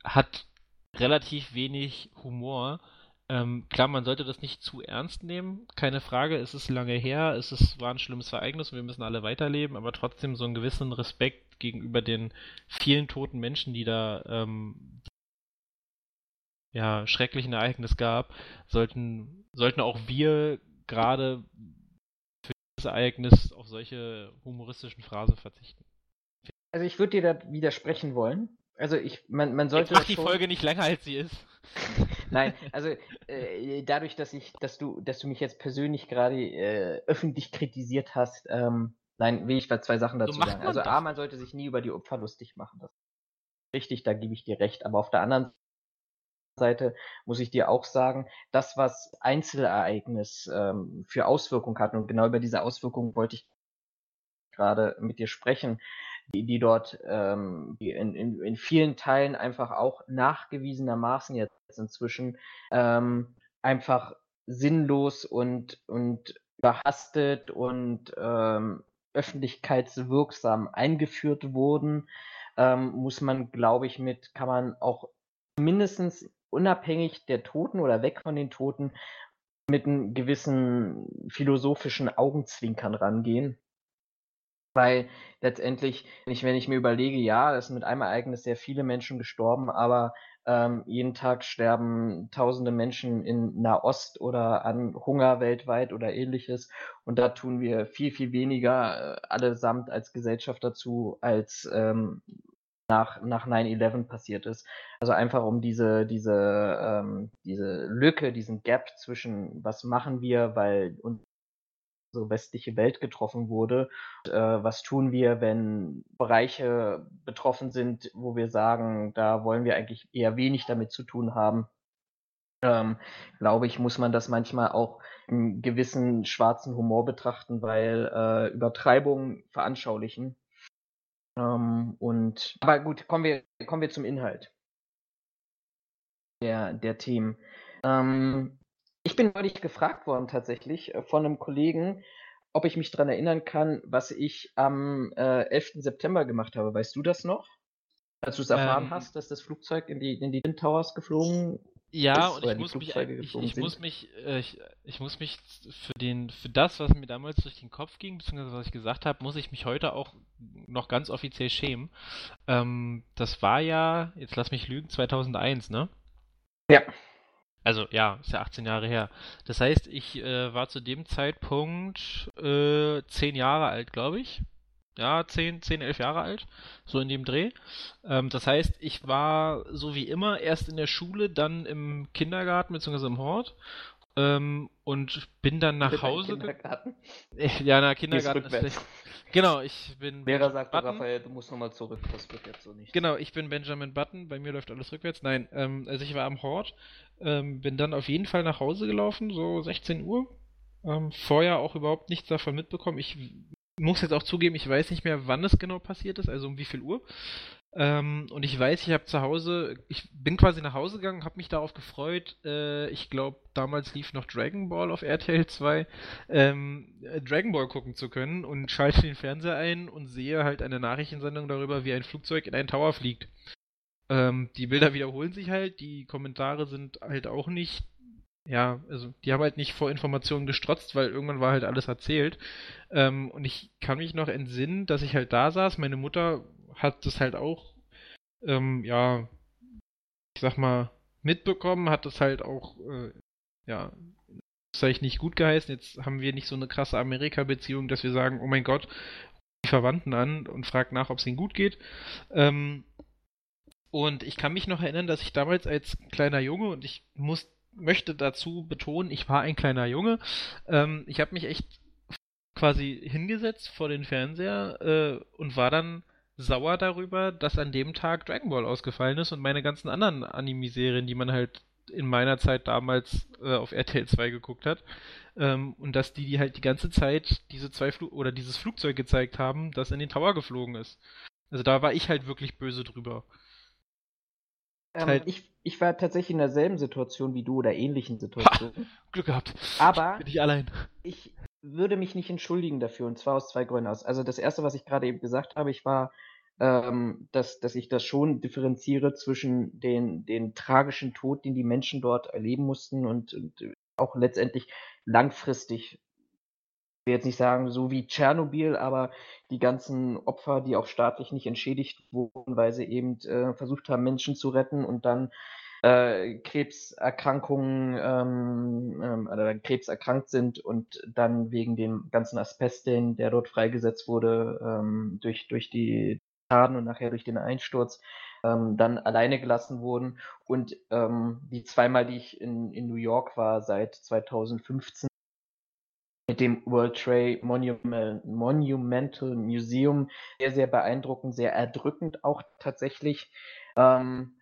hat relativ wenig Humor ähm, klar, man sollte das nicht zu ernst nehmen, keine Frage. Es ist lange her, es ist, war ein schlimmes Ereignis und wir müssen alle weiterleben, aber trotzdem so einen gewissen Respekt gegenüber den vielen toten Menschen, die da ähm, ja, schrecklichen Ereignis gab, sollten, sollten auch wir gerade für dieses Ereignis auf solche humoristischen Phrasen verzichten. Also ich würde dir da widersprechen wollen. Also ich, man, man sollte. Jetzt mach die Folge nicht länger als sie ist. Nein, also äh, dadurch, dass ich, dass du, dass du mich jetzt persönlich gerade äh, öffentlich kritisiert hast, ähm, nein, will ich zwei Sachen dazu so sagen. Also A, man sollte sich nie über die Opfer lustig machen. Das ist richtig, da gebe ich dir recht. Aber auf der anderen Seite muss ich dir auch sagen, das, was Einzelereignis ähm, für Auswirkungen hat, und genau über diese Auswirkungen wollte ich gerade mit dir sprechen, die, die dort ähm, die in, in, in vielen Teilen einfach auch nachgewiesenermaßen jetzt inzwischen ähm, einfach sinnlos und, und überhastet und ähm, öffentlichkeitswirksam eingeführt wurden, ähm, muss man, glaube ich, mit, kann man auch mindestens unabhängig der Toten oder weg von den Toten mit einem gewissen philosophischen Augenzwinkern rangehen. Weil letztendlich, wenn ich, wenn ich mir überlege, ja, es sind mit einem Ereignis sehr viele Menschen gestorben, aber ähm, jeden Tag sterben tausende Menschen in Nahost oder an Hunger weltweit oder ähnliches. Und da tun wir viel, viel weniger äh, allesamt als Gesellschaft dazu, als ähm, nach, nach 9-11 passiert ist. Also einfach um diese, diese, ähm, diese Lücke, diesen Gap zwischen was machen wir, weil uns unsere westliche Welt getroffen wurde. Und, äh, was tun wir, wenn Bereiche betroffen sind, wo wir sagen, da wollen wir eigentlich eher wenig damit zu tun haben? Ähm, glaube ich, muss man das manchmal auch im gewissen schwarzen Humor betrachten, weil äh, Übertreibungen veranschaulichen. Ähm, und aber gut, kommen wir, kommen wir zum Inhalt der, der Themen. Ähm, ich bin neulich gefragt worden tatsächlich äh, von einem Kollegen, ob ich mich daran erinnern kann, was ich am äh, 11. September gemacht habe. Weißt du das noch? Als du es erfahren ähm, hast, dass das Flugzeug in die, in die Twin Towers geflogen ja, ist, und ich muss, mich, ich, ich, muss mich, äh, ich, ich, muss mich für den, für das, was mir damals durch den Kopf ging, beziehungsweise was ich gesagt habe, muss ich mich heute auch noch ganz offiziell schämen. Ähm, das war ja, jetzt lass mich lügen, 2001, ne? Ja. Also ja, ist ja 18 Jahre her. Das heißt, ich äh, war zu dem Zeitpunkt äh, 10 Jahre alt, glaube ich. Ja, 10, 10, 11 Jahre alt, so in dem Dreh. Ähm, das heißt, ich war so wie immer erst in der Schule, dann im Kindergarten bzw. im Hort ähm, und bin dann nach Hause. Kindergarten? Ja, na, Kindergarten ist, ist Genau, ich bin. Lehrer sagt Raphael, du musst nochmal zurück, das wird jetzt so nicht. Genau, ich bin Benjamin Button, bei mir läuft alles rückwärts. Nein, ähm, also ich war am Hort, ähm, bin dann auf jeden Fall nach Hause gelaufen, so 16 Uhr. Ähm, vorher auch überhaupt nichts davon mitbekommen. Ich muss jetzt auch zugeben, ich weiß nicht mehr, wann es genau passiert ist, also um wie viel Uhr. Ähm, und ich weiß, ich habe zu Hause, ich bin quasi nach Hause gegangen, habe mich darauf gefreut. Äh, ich glaube, damals lief noch Dragon Ball auf RTL 2, ähm, äh, Dragon Ball gucken zu können und schalte den Fernseher ein und sehe halt eine Nachrichtensendung darüber, wie ein Flugzeug in einen Tower fliegt. Ähm, die Bilder wiederholen sich halt, die Kommentare sind halt auch nicht ja, also die haben halt nicht vor Informationen gestrotzt, weil irgendwann war halt alles erzählt. Ähm, und ich kann mich noch entsinnen, dass ich halt da saß. Meine Mutter hat das halt auch, ähm, ja, ich sag mal, mitbekommen, hat das halt auch, äh, ja, das ich nicht gut geheißen. Jetzt haben wir nicht so eine krasse Amerika-Beziehung, dass wir sagen, oh mein Gott, die Verwandten an und fragt nach, ob es ihnen gut geht. Ähm, und ich kann mich noch erinnern, dass ich damals als kleiner Junge, und ich muss, möchte dazu betonen, ich war ein kleiner Junge, ähm, ich habe mich echt quasi hingesetzt vor den Fernseher äh, und war dann sauer darüber, dass an dem Tag Dragon Ball ausgefallen ist und meine ganzen anderen Anime-Serien, die man halt in meiner Zeit damals äh, auf RTL 2 geguckt hat. Ähm, und dass die, die halt die ganze Zeit diese zwei Flu oder dieses Flugzeug gezeigt haben, das in den Tower geflogen ist. Also da war ich halt wirklich böse drüber. Ähm, halt ich, ich war tatsächlich in derselben Situation wie du oder ähnlichen Situation. Ha, Glück gehabt. Aber bin ich allein. Ich würde mich nicht entschuldigen dafür und zwar aus zwei Gründen aus. Also das erste, was ich gerade eben gesagt habe, ich war ähm, dass, dass ich das schon differenziere zwischen den, den tragischen Tod, den die Menschen dort erleben mussten und, und auch letztendlich langfristig, ich will jetzt nicht sagen, so wie Tschernobyl, aber die ganzen Opfer, die auch staatlich nicht entschädigt wurden, weil sie eben äh, versucht haben, Menschen zu retten und dann äh, Krebserkrankungen ähm, ähm, oder Krebs erkrankt sind und dann wegen dem ganzen Asbest, der dort freigesetzt wurde, ähm, durch, durch die Schaden und nachher durch den Einsturz ähm, dann alleine gelassen wurden. Und ähm, die zweimal, die ich in, in New York war seit 2015 mit dem World Trade Monument, Monumental Museum, sehr, sehr beeindruckend, sehr erdrückend auch tatsächlich. Ähm,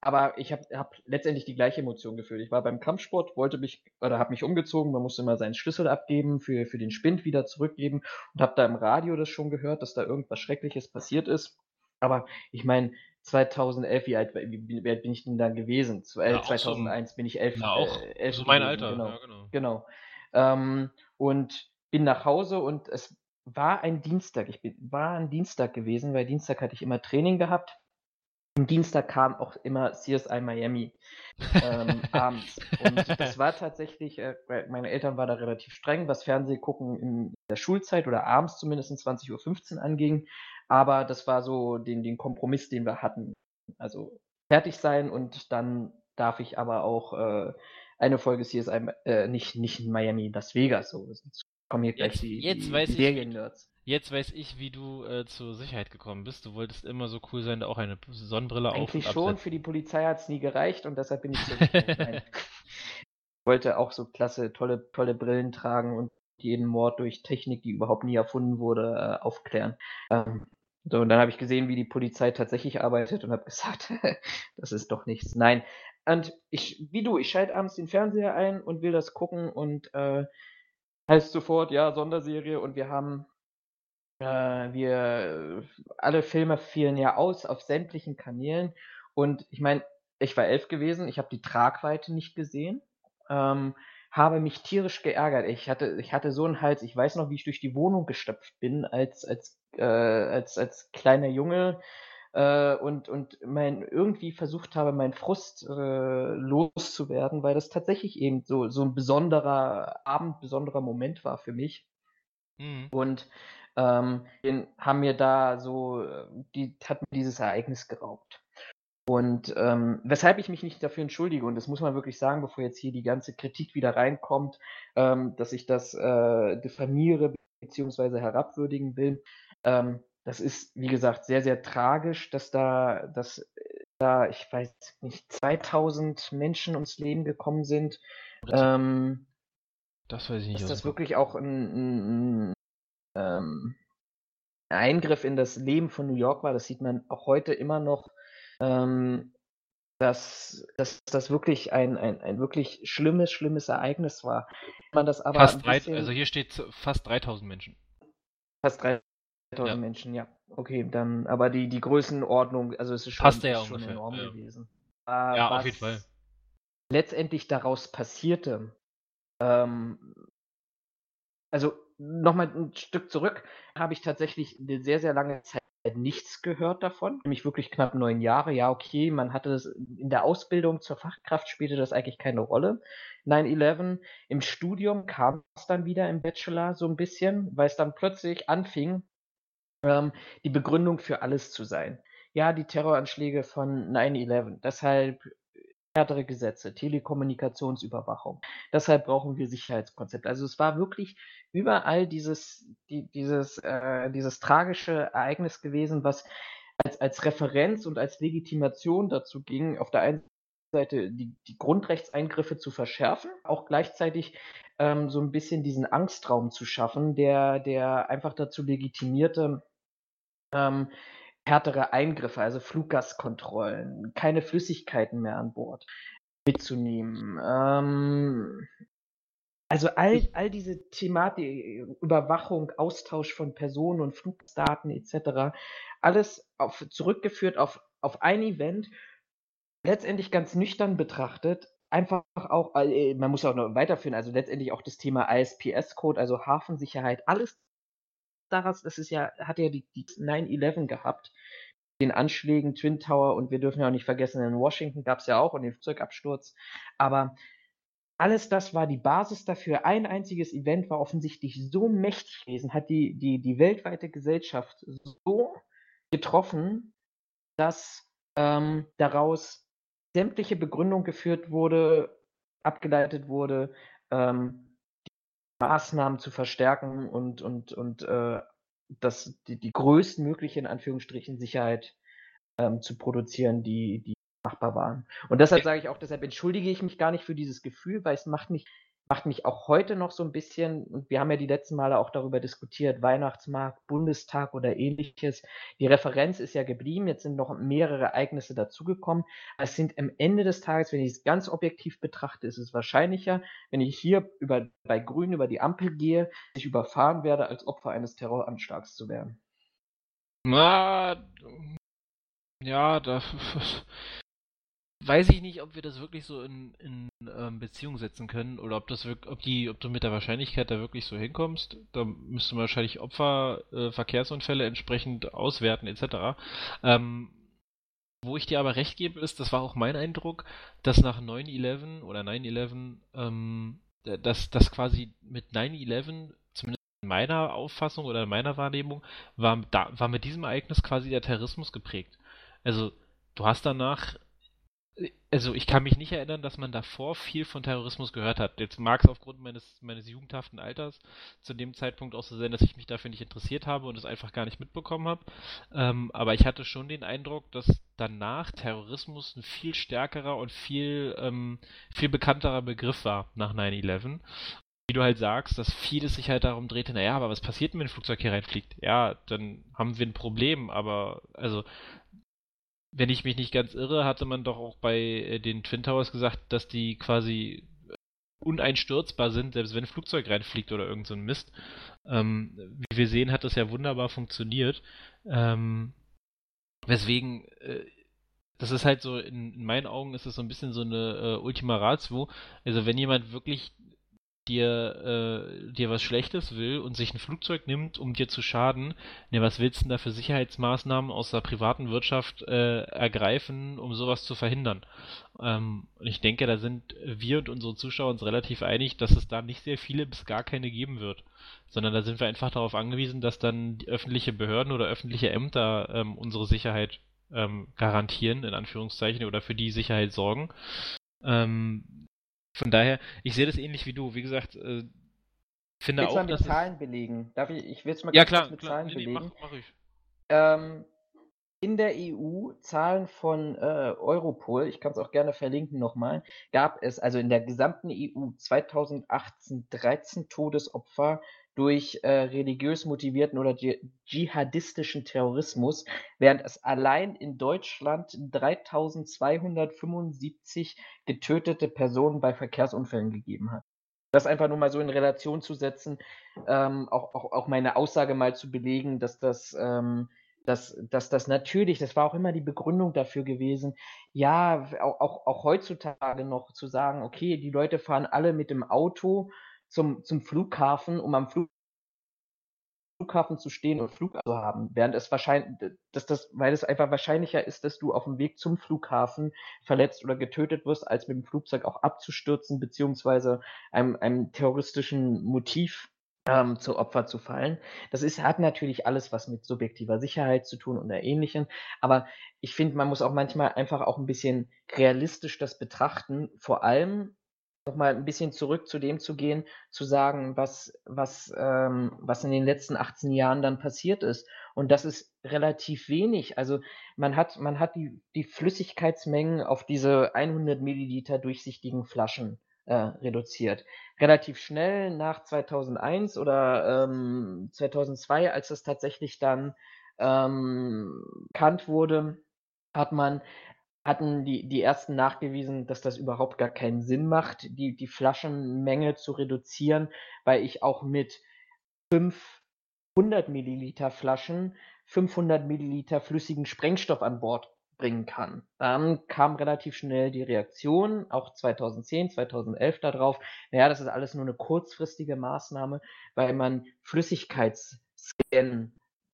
aber ich habe hab letztendlich die gleiche Emotion gefühlt. Ich war beim Kampfsport, wollte mich oder habe mich umgezogen, man musste immer seinen Schlüssel abgeben, für, für den Spind wieder zurückgeben und habe da im Radio das schon gehört, dass da irgendwas Schreckliches passiert ist. Aber ich meine, 2011, wie alt, wie, wie alt bin ich denn da gewesen? Ja, 2001 so, bin ich elf. Ja, auch äh, elf so mein Alter. Genau. Ja, genau. genau. Ähm, und bin nach Hause und es war ein Dienstag. Ich bin, war ein Dienstag gewesen, weil Dienstag hatte ich immer Training gehabt am Dienstag kam auch immer CSI Miami ähm, abends. Und das war tatsächlich, äh, meine Eltern waren da relativ streng, was Fernsehgucken in der Schulzeit oder abends zumindest 20.15 Uhr anging. Aber das war so den, den Kompromiss, den wir hatten. Also fertig sein und dann darf ich aber auch äh, eine Folge CSI, äh, nicht, nicht in Miami, Las Vegas. So, kommen hier gleich jetzt, die, jetzt die, weiß die Serien-Nerds. Jetzt weiß ich, wie du äh, zur Sicherheit gekommen bist. Du wolltest immer so cool sein, auch eine Sonnenbrille auf Eigentlich schon, für die Polizei hat es nie gereicht und deshalb bin ich so Ich wollte auch so klasse, tolle, tolle Brillen tragen und jeden Mord durch Technik, die überhaupt nie erfunden wurde, äh, aufklären. Ähm, so, und dann habe ich gesehen, wie die Polizei tatsächlich arbeitet und habe gesagt, das ist doch nichts. Nein. Und ich, wie du, ich schalte abends den Fernseher ein und will das gucken und äh, heißt sofort, ja, Sonderserie und wir haben äh, wir alle Filme fielen ja aus auf sämtlichen Kanälen. Und ich meine, ich war elf gewesen, ich habe die Tragweite nicht gesehen, ähm, habe mich tierisch geärgert. Ich hatte, ich hatte so einen Hals, ich weiß noch, wie ich durch die Wohnung gestopft bin als, als, äh, als, als kleiner Junge äh, und, und mein, irgendwie versucht habe, meinen Frust äh, loszuwerden, weil das tatsächlich eben so, so ein besonderer Abend, besonderer Moment war für mich. Mhm. Und ähm, haben mir da so, äh, die hat mir dieses Ereignis geraubt. Und ähm, weshalb ich mich nicht dafür entschuldige, und das muss man wirklich sagen, bevor jetzt hier die ganze Kritik wieder reinkommt, ähm, dass ich das äh, diffamiere bzw. herabwürdigen will. Ähm, das ist, wie gesagt, sehr, sehr tragisch, dass da, dass da, ich weiß nicht, 2000 Menschen ums Leben gekommen sind. Ähm, das weiß ich nicht. Dass das wirklich auch ein, ein, ähm, Eingriff in das Leben von New York war. Das sieht man auch heute immer noch, ähm, dass, dass das wirklich ein, ein, ein wirklich schlimmes, schlimmes Ereignis war. Man das aber fast drei, also hier steht fast 3000 Menschen. Fast 3000 ja. Menschen, ja. Okay, dann, aber die, die Größenordnung, also es ist schon, Passt ja schon enorm ja. gewesen. Äh, ja, auf jeden Fall. Letztendlich daraus passierte, ähm, also nochmal ein Stück zurück, habe ich tatsächlich eine sehr, sehr lange Zeit nichts gehört davon, nämlich wirklich knapp neun Jahre. Ja, okay, man hatte das in der Ausbildung zur Fachkraft spielte das eigentlich keine Rolle. 9-11 im Studium kam es dann wieder im Bachelor so ein bisschen, weil es dann plötzlich anfing, ähm, die Begründung für alles zu sein. Ja, die Terroranschläge von 9-11. Deshalb härtere Gesetze, Telekommunikationsüberwachung. Deshalb brauchen wir Sicherheitskonzepte. Also es war wirklich überall dieses, die, dieses, äh, dieses tragische Ereignis gewesen, was als, als Referenz und als Legitimation dazu ging, auf der einen Seite die, die Grundrechtseingriffe zu verschärfen, auch gleichzeitig ähm, so ein bisschen diesen Angstraum zu schaffen, der, der einfach dazu legitimierte, ähm, härtere Eingriffe, also Fluggastkontrollen, keine Flüssigkeiten mehr an Bord mitzunehmen. Ähm, also all, all diese Thematik, Überwachung, Austausch von Personen und Flugdaten etc., alles auf, zurückgeführt auf, auf ein Event, letztendlich ganz nüchtern betrachtet, einfach auch, äh, man muss auch noch weiterführen, also letztendlich auch das Thema ISPS-Code, also Hafensicherheit, alles daraus, das ist ja, hat ja die, die 9-11 gehabt, den Anschlägen, Twin Tower und wir dürfen ja auch nicht vergessen, in Washington gab es ja auch und den Flugzeugabsturz, aber alles das war die Basis dafür. Ein einziges Event war offensichtlich so mächtig gewesen, hat die, die, die weltweite Gesellschaft so getroffen, dass ähm, daraus sämtliche Begründung geführt wurde, abgeleitet wurde, ähm, Maßnahmen zu verstärken und, und, und äh, das, die, die größtmögliche, in Anführungsstrichen, Sicherheit ähm, zu produzieren, die, die machbar waren. Und deshalb sage ich auch, deshalb entschuldige ich mich gar nicht für dieses Gefühl, weil es macht mich, macht mich auch heute noch so ein bisschen, und wir haben ja die letzten Male auch darüber diskutiert, Weihnachtsmarkt, Bundestag oder ähnliches. Die Referenz ist ja geblieben, jetzt sind noch mehrere Ereignisse dazugekommen. Es sind am Ende des Tages, wenn ich es ganz objektiv betrachte, ist es wahrscheinlicher, wenn ich hier über, bei Grün über die Ampel gehe, ich überfahren werde, als Opfer eines Terroranschlags zu werden. Na, ja, da weiß ich nicht, ob wir das wirklich so in, in ähm, Beziehung setzen können oder ob das wirklich, ob die, ob du mit der Wahrscheinlichkeit da wirklich so hinkommst. Da müsste man wahrscheinlich Opfer, äh, Verkehrsunfälle entsprechend auswerten etc. Ähm, wo ich dir aber recht gebe, ist, das war auch mein Eindruck, dass nach 9-11 oder 9-11, ähm, dass das quasi mit 9-11, zumindest in meiner Auffassung oder in meiner Wahrnehmung, war, da, war mit diesem Ereignis quasi der Terrorismus geprägt. Also, du hast danach also ich kann mich nicht erinnern, dass man davor viel von Terrorismus gehört hat. Jetzt mag es aufgrund meines, meines jugendhaften Alters zu dem Zeitpunkt auch so sein, dass ich mich dafür nicht interessiert habe und es einfach gar nicht mitbekommen habe. Ähm, aber ich hatte schon den Eindruck, dass danach Terrorismus ein viel stärkerer und viel, ähm, viel bekannterer Begriff war nach 9-11 wie du halt sagst, dass vieles sich halt darum drehte, naja, aber was passiert, wenn ein Flugzeug hier reinfliegt? Ja, dann haben wir ein Problem, aber also wenn ich mich nicht ganz irre, hatte man doch auch bei äh, den Twin Towers gesagt, dass die quasi uneinstürzbar sind, selbst wenn ein Flugzeug reinfliegt oder irgend so ein Mist. Ähm, wie wir sehen, hat das ja wunderbar funktioniert. Ähm, weswegen, äh, das ist halt so, in, in, meinen Augen ist es so ein bisschen so eine äh, Ultima Ratio. Also wenn jemand wirklich dir, äh, dir was Schlechtes will und sich ein Flugzeug nimmt, um dir zu schaden, ne, was willst du denn da für Sicherheitsmaßnahmen aus der privaten Wirtschaft äh, ergreifen, um sowas zu verhindern? Ähm, ich denke, da sind wir und unsere Zuschauer uns relativ einig, dass es da nicht sehr viele bis gar keine geben wird. Sondern da sind wir einfach darauf angewiesen, dass dann öffentliche Behörden oder öffentliche Ämter ähm, unsere Sicherheit ähm, garantieren, in Anführungszeichen, oder für die Sicherheit sorgen. Ähm, von daher, ich sehe das ähnlich wie du. Wie gesagt, äh, finde Willst auch, mal mit Zahlen belegen. Darf ich, ich will es mal ja, klar, mit klar. Zahlen nee, belegen. mach, mach ich. Ähm, in der EU, Zahlen von äh, Europol, ich kann es auch gerne verlinken nochmal, gab es also in der gesamten EU 2018 13 Todesopfer durch äh, religiös motivierten oder dschihadistischen Terrorismus, während es allein in Deutschland 3275 getötete Personen bei Verkehrsunfällen gegeben hat. Das einfach nur mal so in Relation zu setzen, ähm, auch, auch, auch meine Aussage mal zu belegen, dass das, ähm, dass, dass das natürlich, das war auch immer die Begründung dafür gewesen, ja, auch, auch, auch heutzutage noch zu sagen, okay, die Leute fahren alle mit dem Auto zum, zum Flughafen, um am Flughafen zu stehen und Flug zu haben, während es wahrscheinlich, dass das, weil es einfach wahrscheinlicher ist, dass du auf dem Weg zum Flughafen verletzt oder getötet wirst, als mit dem Flugzeug auch abzustürzen, beziehungsweise einem, einem terroristischen Motiv ähm, zu Opfer zu fallen. Das ist, hat natürlich alles was mit subjektiver Sicherheit zu tun oder ähnlichem. Aber ich finde, man muss auch manchmal einfach auch ein bisschen realistisch das betrachten. Vor allem, nochmal ein bisschen zurück zu dem zu gehen, zu sagen, was, was, ähm, was in den letzten 18 Jahren dann passiert ist. Und das ist relativ wenig. Also man hat, man hat die, die Flüssigkeitsmengen auf diese 100 Milliliter durchsichtigen Flaschen äh, reduziert. Relativ schnell nach 2001 oder ähm, 2002, als es tatsächlich dann ähm, bekannt wurde, hat man hatten die, die ersten nachgewiesen, dass das überhaupt gar keinen Sinn macht, die, die Flaschenmenge zu reduzieren, weil ich auch mit 500 Milliliter Flaschen 500 Milliliter flüssigen Sprengstoff an Bord bringen kann. Dann kam relativ schnell die Reaktion, auch 2010, 2011 darauf, naja, das ist alles nur eine kurzfristige Maßnahme, weil man Flüssigkeitsscan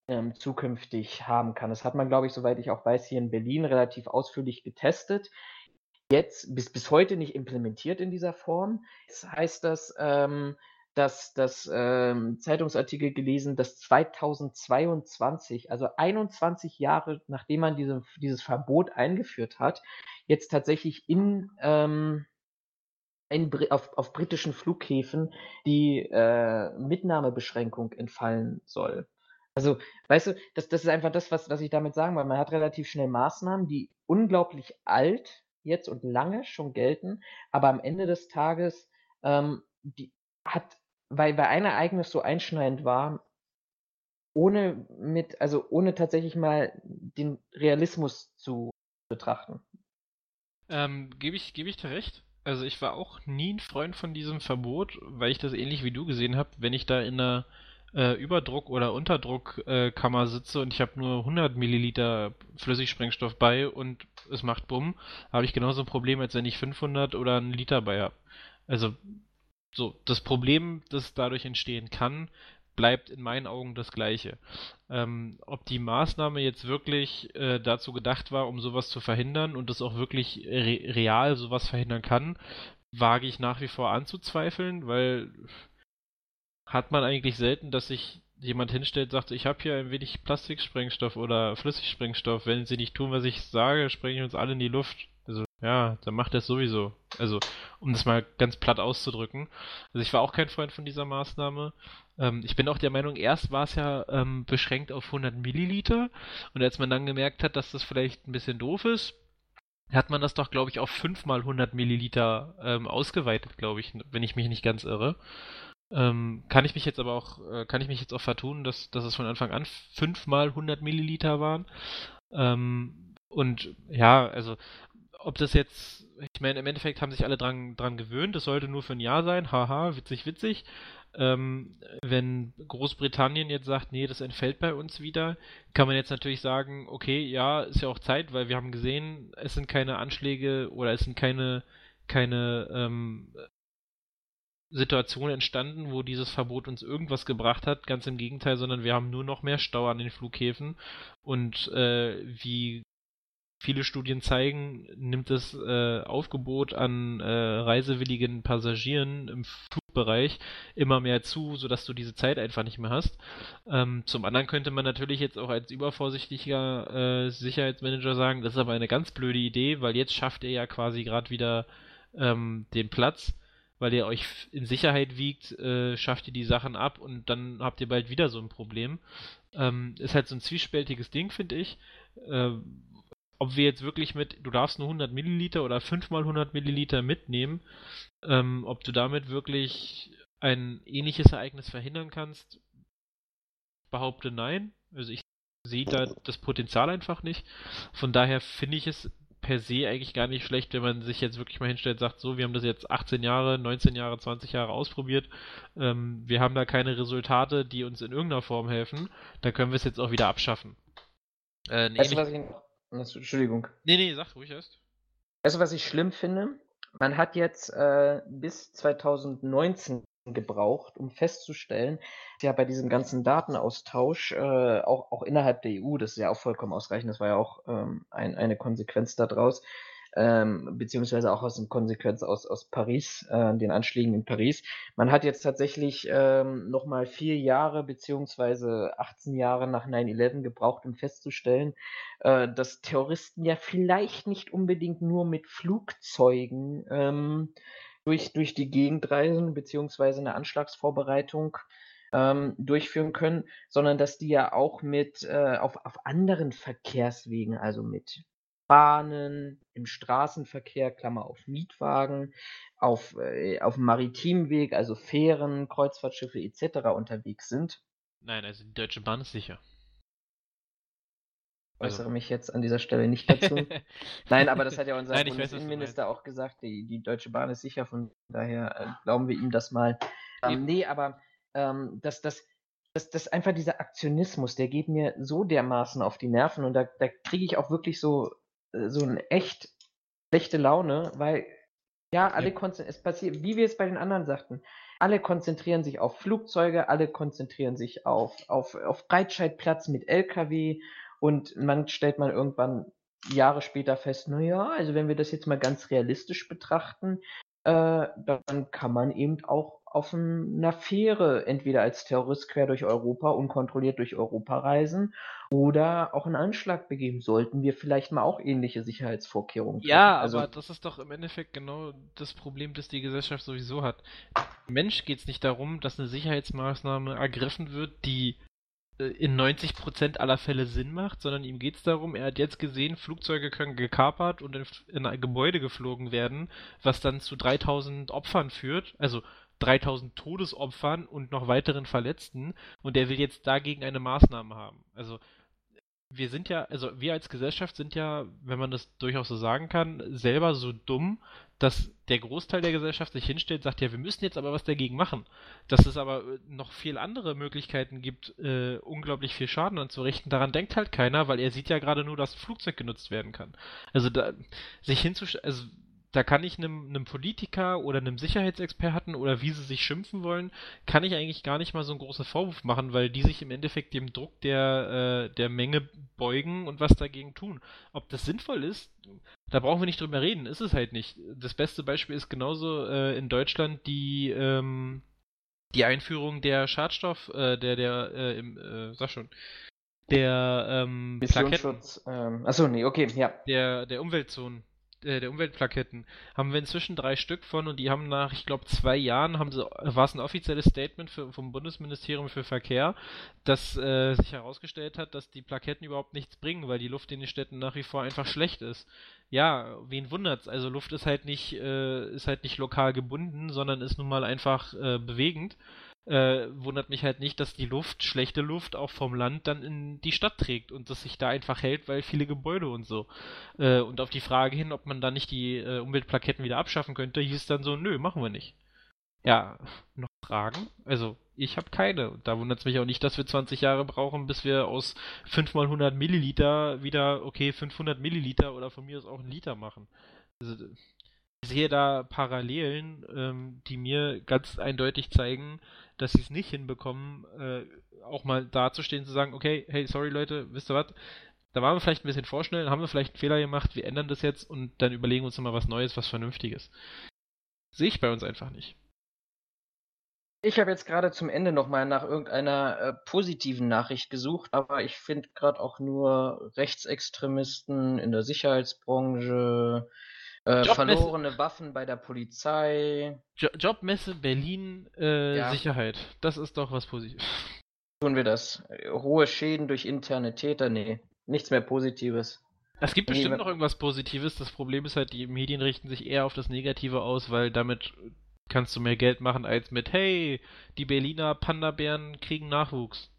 ähm, zukünftig haben kann. Das hat man, glaube ich, soweit ich auch weiß, hier in Berlin relativ ausführlich getestet. Jetzt bis, bis heute nicht implementiert in dieser Form. Jetzt heißt das, ähm, dass das ähm, Zeitungsartikel gelesen, dass 2022, also 21 Jahre nachdem man diese, dieses Verbot eingeführt hat, jetzt tatsächlich in, ähm, in auf, auf britischen Flughäfen die äh, Mitnahmebeschränkung entfallen soll. Also, weißt du, das, das ist einfach das, was, was ich damit sagen will. Man hat relativ schnell Maßnahmen, die unglaublich alt jetzt und lange schon gelten, aber am Ende des Tages ähm, die hat, weil, weil ein Ereignis so einschneidend war, ohne mit, also ohne tatsächlich mal den Realismus zu betrachten. Ähm, gebe ich, gebe ich dir recht. Also ich war auch nie ein Freund von diesem Verbot, weil ich das ähnlich wie du gesehen habe, wenn ich da in einer äh, Überdruck- oder Unterdruckkammer äh, sitze und ich habe nur 100 Milliliter Flüssigsprengstoff bei und es macht Bumm, habe ich genauso ein Problem, als wenn ich 500 oder einen Liter bei habe. Also so, das Problem, das dadurch entstehen kann, bleibt in meinen Augen das gleiche. Ähm, ob die Maßnahme jetzt wirklich äh, dazu gedacht war, um sowas zu verhindern und das auch wirklich re real sowas verhindern kann, wage ich nach wie vor anzuzweifeln, weil hat man eigentlich selten, dass sich jemand hinstellt, sagt, ich habe hier ein wenig Plastiksprengstoff oder Flüssigsprengstoff. Wenn sie nicht tun, was ich sage, sprengen wir uns alle in die Luft. Also, ja, dann macht er es sowieso. Also, um das mal ganz platt auszudrücken. Also, ich war auch kein Freund von dieser Maßnahme. Ähm, ich bin auch der Meinung, erst war es ja ähm, beschränkt auf 100 Milliliter. Und als man dann gemerkt hat, dass das vielleicht ein bisschen doof ist, hat man das doch, glaube ich, auf 5 mal 100 Milliliter ähm, ausgeweitet, glaube ich, wenn ich mich nicht ganz irre. Ähm, kann ich mich jetzt aber auch, äh, kann ich mich jetzt auch vertun, dass, dass es von Anfang an fünfmal 100 Milliliter waren. Ähm, und ja, also ob das jetzt, ich meine, im Endeffekt haben sich alle dran, dran gewöhnt, es sollte nur für ein Jahr sein, haha, witzig, witzig. Ähm, wenn Großbritannien jetzt sagt, nee, das entfällt bei uns wieder, kann man jetzt natürlich sagen, okay, ja, ist ja auch Zeit, weil wir haben gesehen, es sind keine Anschläge oder es sind keine, keine ähm, Situation entstanden, wo dieses Verbot uns irgendwas gebracht hat. Ganz im Gegenteil, sondern wir haben nur noch mehr Stau an den Flughäfen. Und äh, wie viele Studien zeigen, nimmt das äh, Aufgebot an äh, reisewilligen Passagieren im Flugbereich immer mehr zu, sodass du diese Zeit einfach nicht mehr hast. Ähm, zum anderen könnte man natürlich jetzt auch als übervorsichtiger äh, Sicherheitsmanager sagen, das ist aber eine ganz blöde Idee, weil jetzt schafft er ja quasi gerade wieder ähm, den Platz weil ihr euch in Sicherheit wiegt, äh, schafft ihr die Sachen ab und dann habt ihr bald wieder so ein Problem. Ähm, ist halt so ein zwiespältiges Ding, finde ich. Äh, ob wir jetzt wirklich mit, du darfst nur 100 Milliliter oder 5 mal 100 Milliliter mitnehmen, ähm, ob du damit wirklich ein ähnliches Ereignis verhindern kannst, behaupte nein. Also ich sehe da das Potenzial einfach nicht. Von daher finde ich es per se eigentlich gar nicht schlecht, wenn man sich jetzt wirklich mal hinstellt und sagt, so, wir haben das jetzt 18 Jahre, 19 Jahre, 20 Jahre ausprobiert, ähm, wir haben da keine Resultate, die uns in irgendeiner Form helfen, dann können wir es jetzt auch wieder abschaffen. Äh, weißt du, was ich... Entschuldigung. Nee, nee, sag ruhig erst. Weißt du, was ich schlimm finde? Man hat jetzt äh, bis 2019 gebraucht, um festzustellen, ja bei diesem ganzen Datenaustausch, äh, auch, auch innerhalb der EU, das ist ja auch vollkommen ausreichend, das war ja auch ähm, ein, eine Konsequenz daraus, ähm, beziehungsweise auch aus einer Konsequenz aus, aus Paris, äh, den Anschlägen in Paris. Man hat jetzt tatsächlich ähm, nochmal vier Jahre beziehungsweise 18 Jahre nach 9-11 gebraucht, um festzustellen, äh, dass Terroristen ja vielleicht nicht unbedingt nur mit Flugzeugen ähm, durch, durch die Gegend reisen, beziehungsweise eine Anschlagsvorbereitung ähm, durchführen können, sondern dass die ja auch mit äh, auf, auf anderen Verkehrswegen, also mit Bahnen, im Straßenverkehr, Klammer auf Mietwagen, auf, äh, auf dem Maritimweg, also Fähren, Kreuzfahrtschiffe etc. unterwegs sind. Nein, also die Deutsche Bahn ist sicher. Äußere also. mich jetzt an dieser Stelle nicht dazu. Nein, aber das hat ja unser Nein, Bundesinnenminister auch gesagt, die, die Deutsche Bahn ist sicher, von daher äh, glauben wir ihm das mal. Ähm, nee, aber ähm, dass das, das, das einfach dieser Aktionismus, der geht mir so dermaßen auf die Nerven und da, da kriege ich auch wirklich so, äh, so eine echt schlechte Laune, weil ja, alle ja. es passiert, wie wir es bei den anderen sagten, alle konzentrieren sich auf Flugzeuge, alle konzentrieren sich auf, auf, auf Breitscheidplatz mit LKW und man stellt man irgendwann Jahre später fest, naja, also wenn wir das jetzt mal ganz realistisch betrachten, äh, dann kann man eben auch auf einer Fähre entweder als Terrorist quer durch Europa, unkontrolliert durch Europa reisen oder auch einen Anschlag begeben. Sollten wir vielleicht mal auch ähnliche Sicherheitsvorkehrungen treffen. Ja, also, aber das ist doch im Endeffekt genau das Problem, das die Gesellschaft sowieso hat. Mensch geht es nicht darum, dass eine Sicherheitsmaßnahme ergriffen wird, die in 90% aller Fälle Sinn macht, sondern ihm geht es darum, er hat jetzt gesehen, Flugzeuge können gekapert und in, in ein Gebäude geflogen werden, was dann zu 3000 Opfern führt, also 3000 Todesopfern und noch weiteren Verletzten und er will jetzt dagegen eine Maßnahme haben. Also wir sind ja, also wir als Gesellschaft sind ja, wenn man das durchaus so sagen kann, selber so dumm, dass der Großteil der Gesellschaft sich hinstellt, sagt, ja, wir müssen jetzt aber was dagegen machen. Dass es aber äh, noch viel andere Möglichkeiten gibt, äh, unglaublich viel Schaden anzurichten, daran denkt halt keiner, weil er sieht ja gerade nur, dass ein Flugzeug genutzt werden kann. Also da, sich hinzustellen, also da kann ich einem, einem Politiker oder einem Sicherheitsexperten oder wie sie sich schimpfen wollen, kann ich eigentlich gar nicht mal so einen großen Vorwurf machen, weil die sich im Endeffekt dem Druck der, äh, der Menge beugen und was dagegen tun. Ob das sinnvoll ist, da brauchen wir nicht drüber reden, ist es halt nicht. Das beste Beispiel ist genauso äh, in Deutschland die, ähm, die Einführung der Schadstoff, äh, der, der, äh, im, äh, sag schon, der, ähm, Plaketten. Ähm, achso, nee, okay, ja. Der, der Umweltzonen äh, der Umweltplaketten haben wir inzwischen drei Stück von und die haben nach, ich glaube, zwei Jahren haben sie, war es ein offizielles Statement für, vom Bundesministerium für Verkehr, dass äh, sich herausgestellt hat, dass die Plaketten überhaupt nichts bringen, weil die Luft in den Städten nach wie vor einfach schlecht ist. Ja, wen wundert's? Also Luft ist halt nicht, äh, ist halt nicht lokal gebunden, sondern ist nun mal einfach äh, bewegend äh, wundert mich halt nicht, dass die Luft, schlechte Luft, auch vom Land dann in die Stadt trägt und das sich da einfach hält, weil viele Gebäude und so. Äh, und auf die Frage hin, ob man da nicht die äh, Umweltplaketten wieder abschaffen könnte, hieß dann so, nö, machen wir nicht. Ja, noch Fragen? Also, ich habe keine. Da wundert es mich auch nicht, dass wir 20 Jahre brauchen, bis wir aus 5 mal 100 Milliliter wieder, okay, 500 Milliliter oder von mir aus auch einen Liter machen. Also, ich sehe da Parallelen, ähm, die mir ganz eindeutig zeigen, dass sie es nicht hinbekommen, äh, auch mal dazustehen, zu sagen, okay, hey, sorry Leute, wisst ihr was? Da waren wir vielleicht ein bisschen vorschnell, haben wir vielleicht einen Fehler gemacht, wir ändern das jetzt und dann überlegen wir uns nochmal was Neues, was Vernünftiges. Sehe ich bei uns einfach nicht. Ich habe jetzt gerade zum Ende nochmal nach irgendeiner äh, positiven Nachricht gesucht, aber ich finde gerade auch nur Rechtsextremisten in der Sicherheitsbranche, äh, verlorene Waffen bei der Polizei. Jo Jobmesse Berlin äh, ja. Sicherheit. Das ist doch was Positives. Tun wir das. Hohe Schäden durch interne Täter? Nee. Nichts mehr Positives. Es gibt bestimmt nee, noch irgendwas Positives. Das Problem ist halt, die Medien richten sich eher auf das Negative aus, weil damit kannst du mehr Geld machen als mit, hey, die Berliner Panda-Bären kriegen Nachwuchs.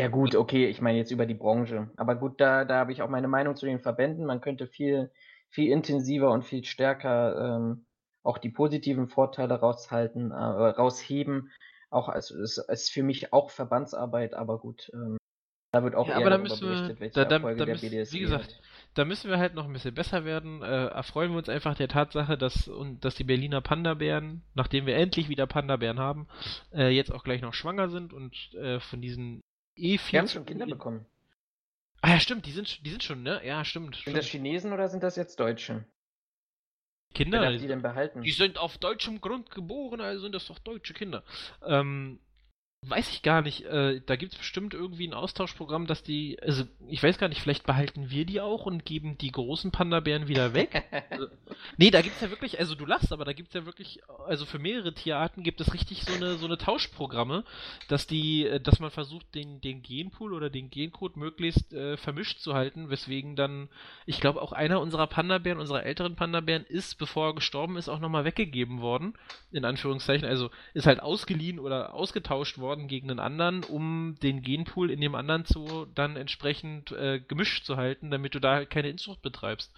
Ja gut, okay, ich meine jetzt über die Branche. Aber gut, da, da habe ich auch meine Meinung zu den Verbänden. Man könnte viel viel intensiver und viel stärker ähm, auch die positiven Vorteile raushalten, äh, rausheben. Auch als ist, ist für mich auch Verbandsarbeit, aber gut. Ähm, da wird auch ja, eher darüber berichtet, welche da, da, Erfolge da der müssen, BDSW Wie gesagt, hat. da müssen wir halt noch ein bisschen besser werden. Äh, erfreuen wir uns einfach der Tatsache, dass, und, dass die Berliner Panda-Bären, nachdem wir endlich wieder Panda-Bären haben, äh, jetzt auch gleich noch schwanger sind und äh, von diesen eh viel. Wir haben schon Kinder bekommen. Ah ja, stimmt, die sind, die sind schon, ne? Ja, stimmt. Sind stimmt. das Chinesen oder sind das jetzt Deutsche? Kinder? Wer darf die denn behalten? Die sind auf deutschem Grund geboren, also sind das doch deutsche Kinder. Ähm, Weiß ich gar nicht. Äh, da gibt es bestimmt irgendwie ein Austauschprogramm, dass die, also ich weiß gar nicht, vielleicht behalten wir die auch und geben die großen Panda-Bären wieder weg. also, nee, da gibt es ja wirklich, also du lachst, aber da gibt es ja wirklich, also für mehrere Tierarten gibt es richtig so eine, so eine Tauschprogramme, dass die, äh, dass man versucht, den, den Genpool oder den Gencode möglichst äh, vermischt zu halten, weswegen dann, ich glaube auch einer unserer Panda-Bären, unserer älteren Panda-Bären ist, bevor er gestorben ist, auch nochmal weggegeben worden, in Anführungszeichen, also ist halt ausgeliehen oder ausgetauscht worden worden gegen einen anderen, um den Genpool in dem anderen Zoo dann entsprechend äh, gemischt zu halten, damit du da keine Inzucht betreibst.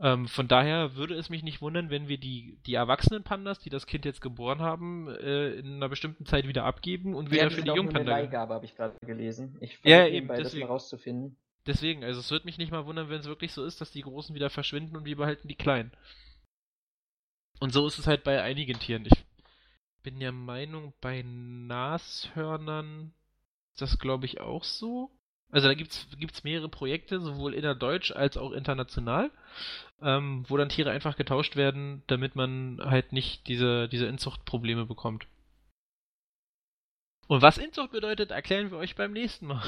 Ähm, von daher würde es mich nicht wundern, wenn wir die, die erwachsenen Pandas, die das Kind jetzt geboren haben, äh, in einer bestimmten Zeit wieder abgeben und wieder Ja, für das die nur eine Jungpanda. Leihgabe, habe ich gerade gelesen. Ich Ja, eben, das deswegen. mal rauszufinden. Deswegen, also es würde mich nicht mal wundern, wenn es wirklich so ist, dass die Großen wieder verschwinden und wir behalten die Kleinen. Und so ist es halt bei einigen Tieren. Ich bin der Meinung, bei Nashörnern ist das, glaube ich, auch so. Also da gibt's gibt's mehrere Projekte, sowohl innerdeutsch als auch international, ähm, wo dann Tiere einfach getauscht werden, damit man halt nicht diese, diese Inzuchtprobleme bekommt. Und was Inzucht bedeutet, erklären wir euch beim nächsten Mal.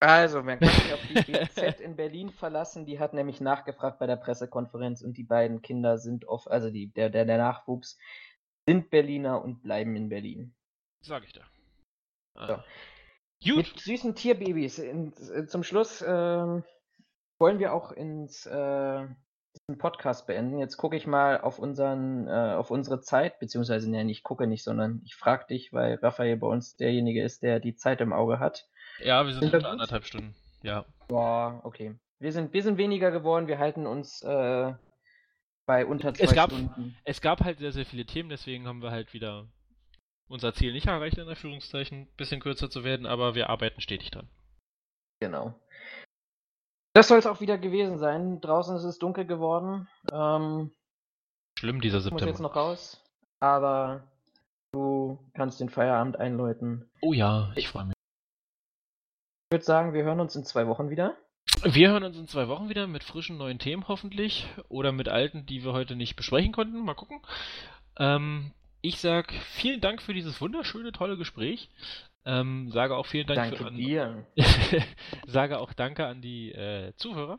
Also, man kann sich auf die GZ in Berlin verlassen. Die hat nämlich nachgefragt bei der Pressekonferenz und die beiden Kinder sind oft, also die, der, der, der Nachwuchs, sind Berliner und bleiben in Berlin. Sag ich da. So. Ah. Gut. Mit süßen Tierbabys. In, äh, zum Schluss ähm, wollen wir auch ins äh, diesen Podcast beenden. Jetzt gucke ich mal auf unseren, äh, auf unsere Zeit, beziehungsweise ne, ich gucke nicht, sondern ich frage dich, weil Raphael bei uns derjenige ist, der die Zeit im Auge hat. Ja, wir sind Sind unter anderthalb Stunden. Ja. Boah, okay. Wir sind, wir sind weniger geworden, wir halten uns äh, bei unter zwei Es gab- Stunden. Es gab halt sehr, sehr viele Themen, deswegen haben wir halt wieder unser Ziel nicht erreicht, in Anführungszeichen, bisschen kürzer zu werden, aber wir arbeiten stetig dran. Genau. Das soll es auch wieder gewesen sein. Draußen ist es dunkel geworden. Ähm, Schlimm, dieser ich muss September. jetzt noch raus. Aber du kannst den Feierabend einläuten. Oh ja, ich freue mich. Ich würde sagen, wir hören uns in zwei Wochen wieder. Wir hören uns in zwei Wochen wieder mit frischen neuen Themen hoffentlich oder mit alten, die wir heute nicht besprechen konnten. Mal gucken. Ähm, ich sag vielen Dank für dieses wunderschöne, tolle Gespräch. Ähm, sage auch vielen Dank Danke für an, dir. sage auch Danke an die äh, Zuhörer.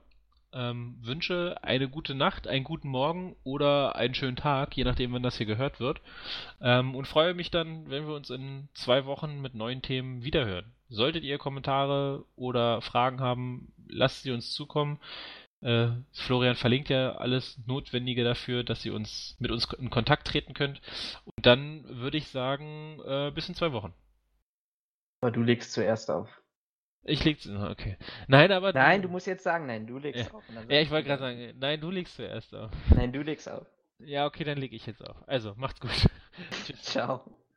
Ähm, wünsche eine gute Nacht, einen guten Morgen oder einen schönen Tag, je nachdem, wann das hier gehört wird. Ähm, und freue mich dann, wenn wir uns in zwei Wochen mit neuen Themen wiederhören. Solltet ihr Kommentare oder Fragen haben, lasst sie uns zukommen. Äh, Florian verlinkt ja alles Notwendige dafür, dass ihr uns mit uns in Kontakt treten könnt. Und dann würde ich sagen, äh, bis in zwei Wochen. Aber du legst zuerst auf. Ich leg's. Okay. Nein, aber. Nein, du musst jetzt sagen, nein, du legst Ja. auf. Ja, ich wollte gerade sagen, nein, du legst zuerst auf. Nein, du legst auf. Ja, okay, dann lege ich jetzt auf. Also, macht's gut. Tschüss. Ciao.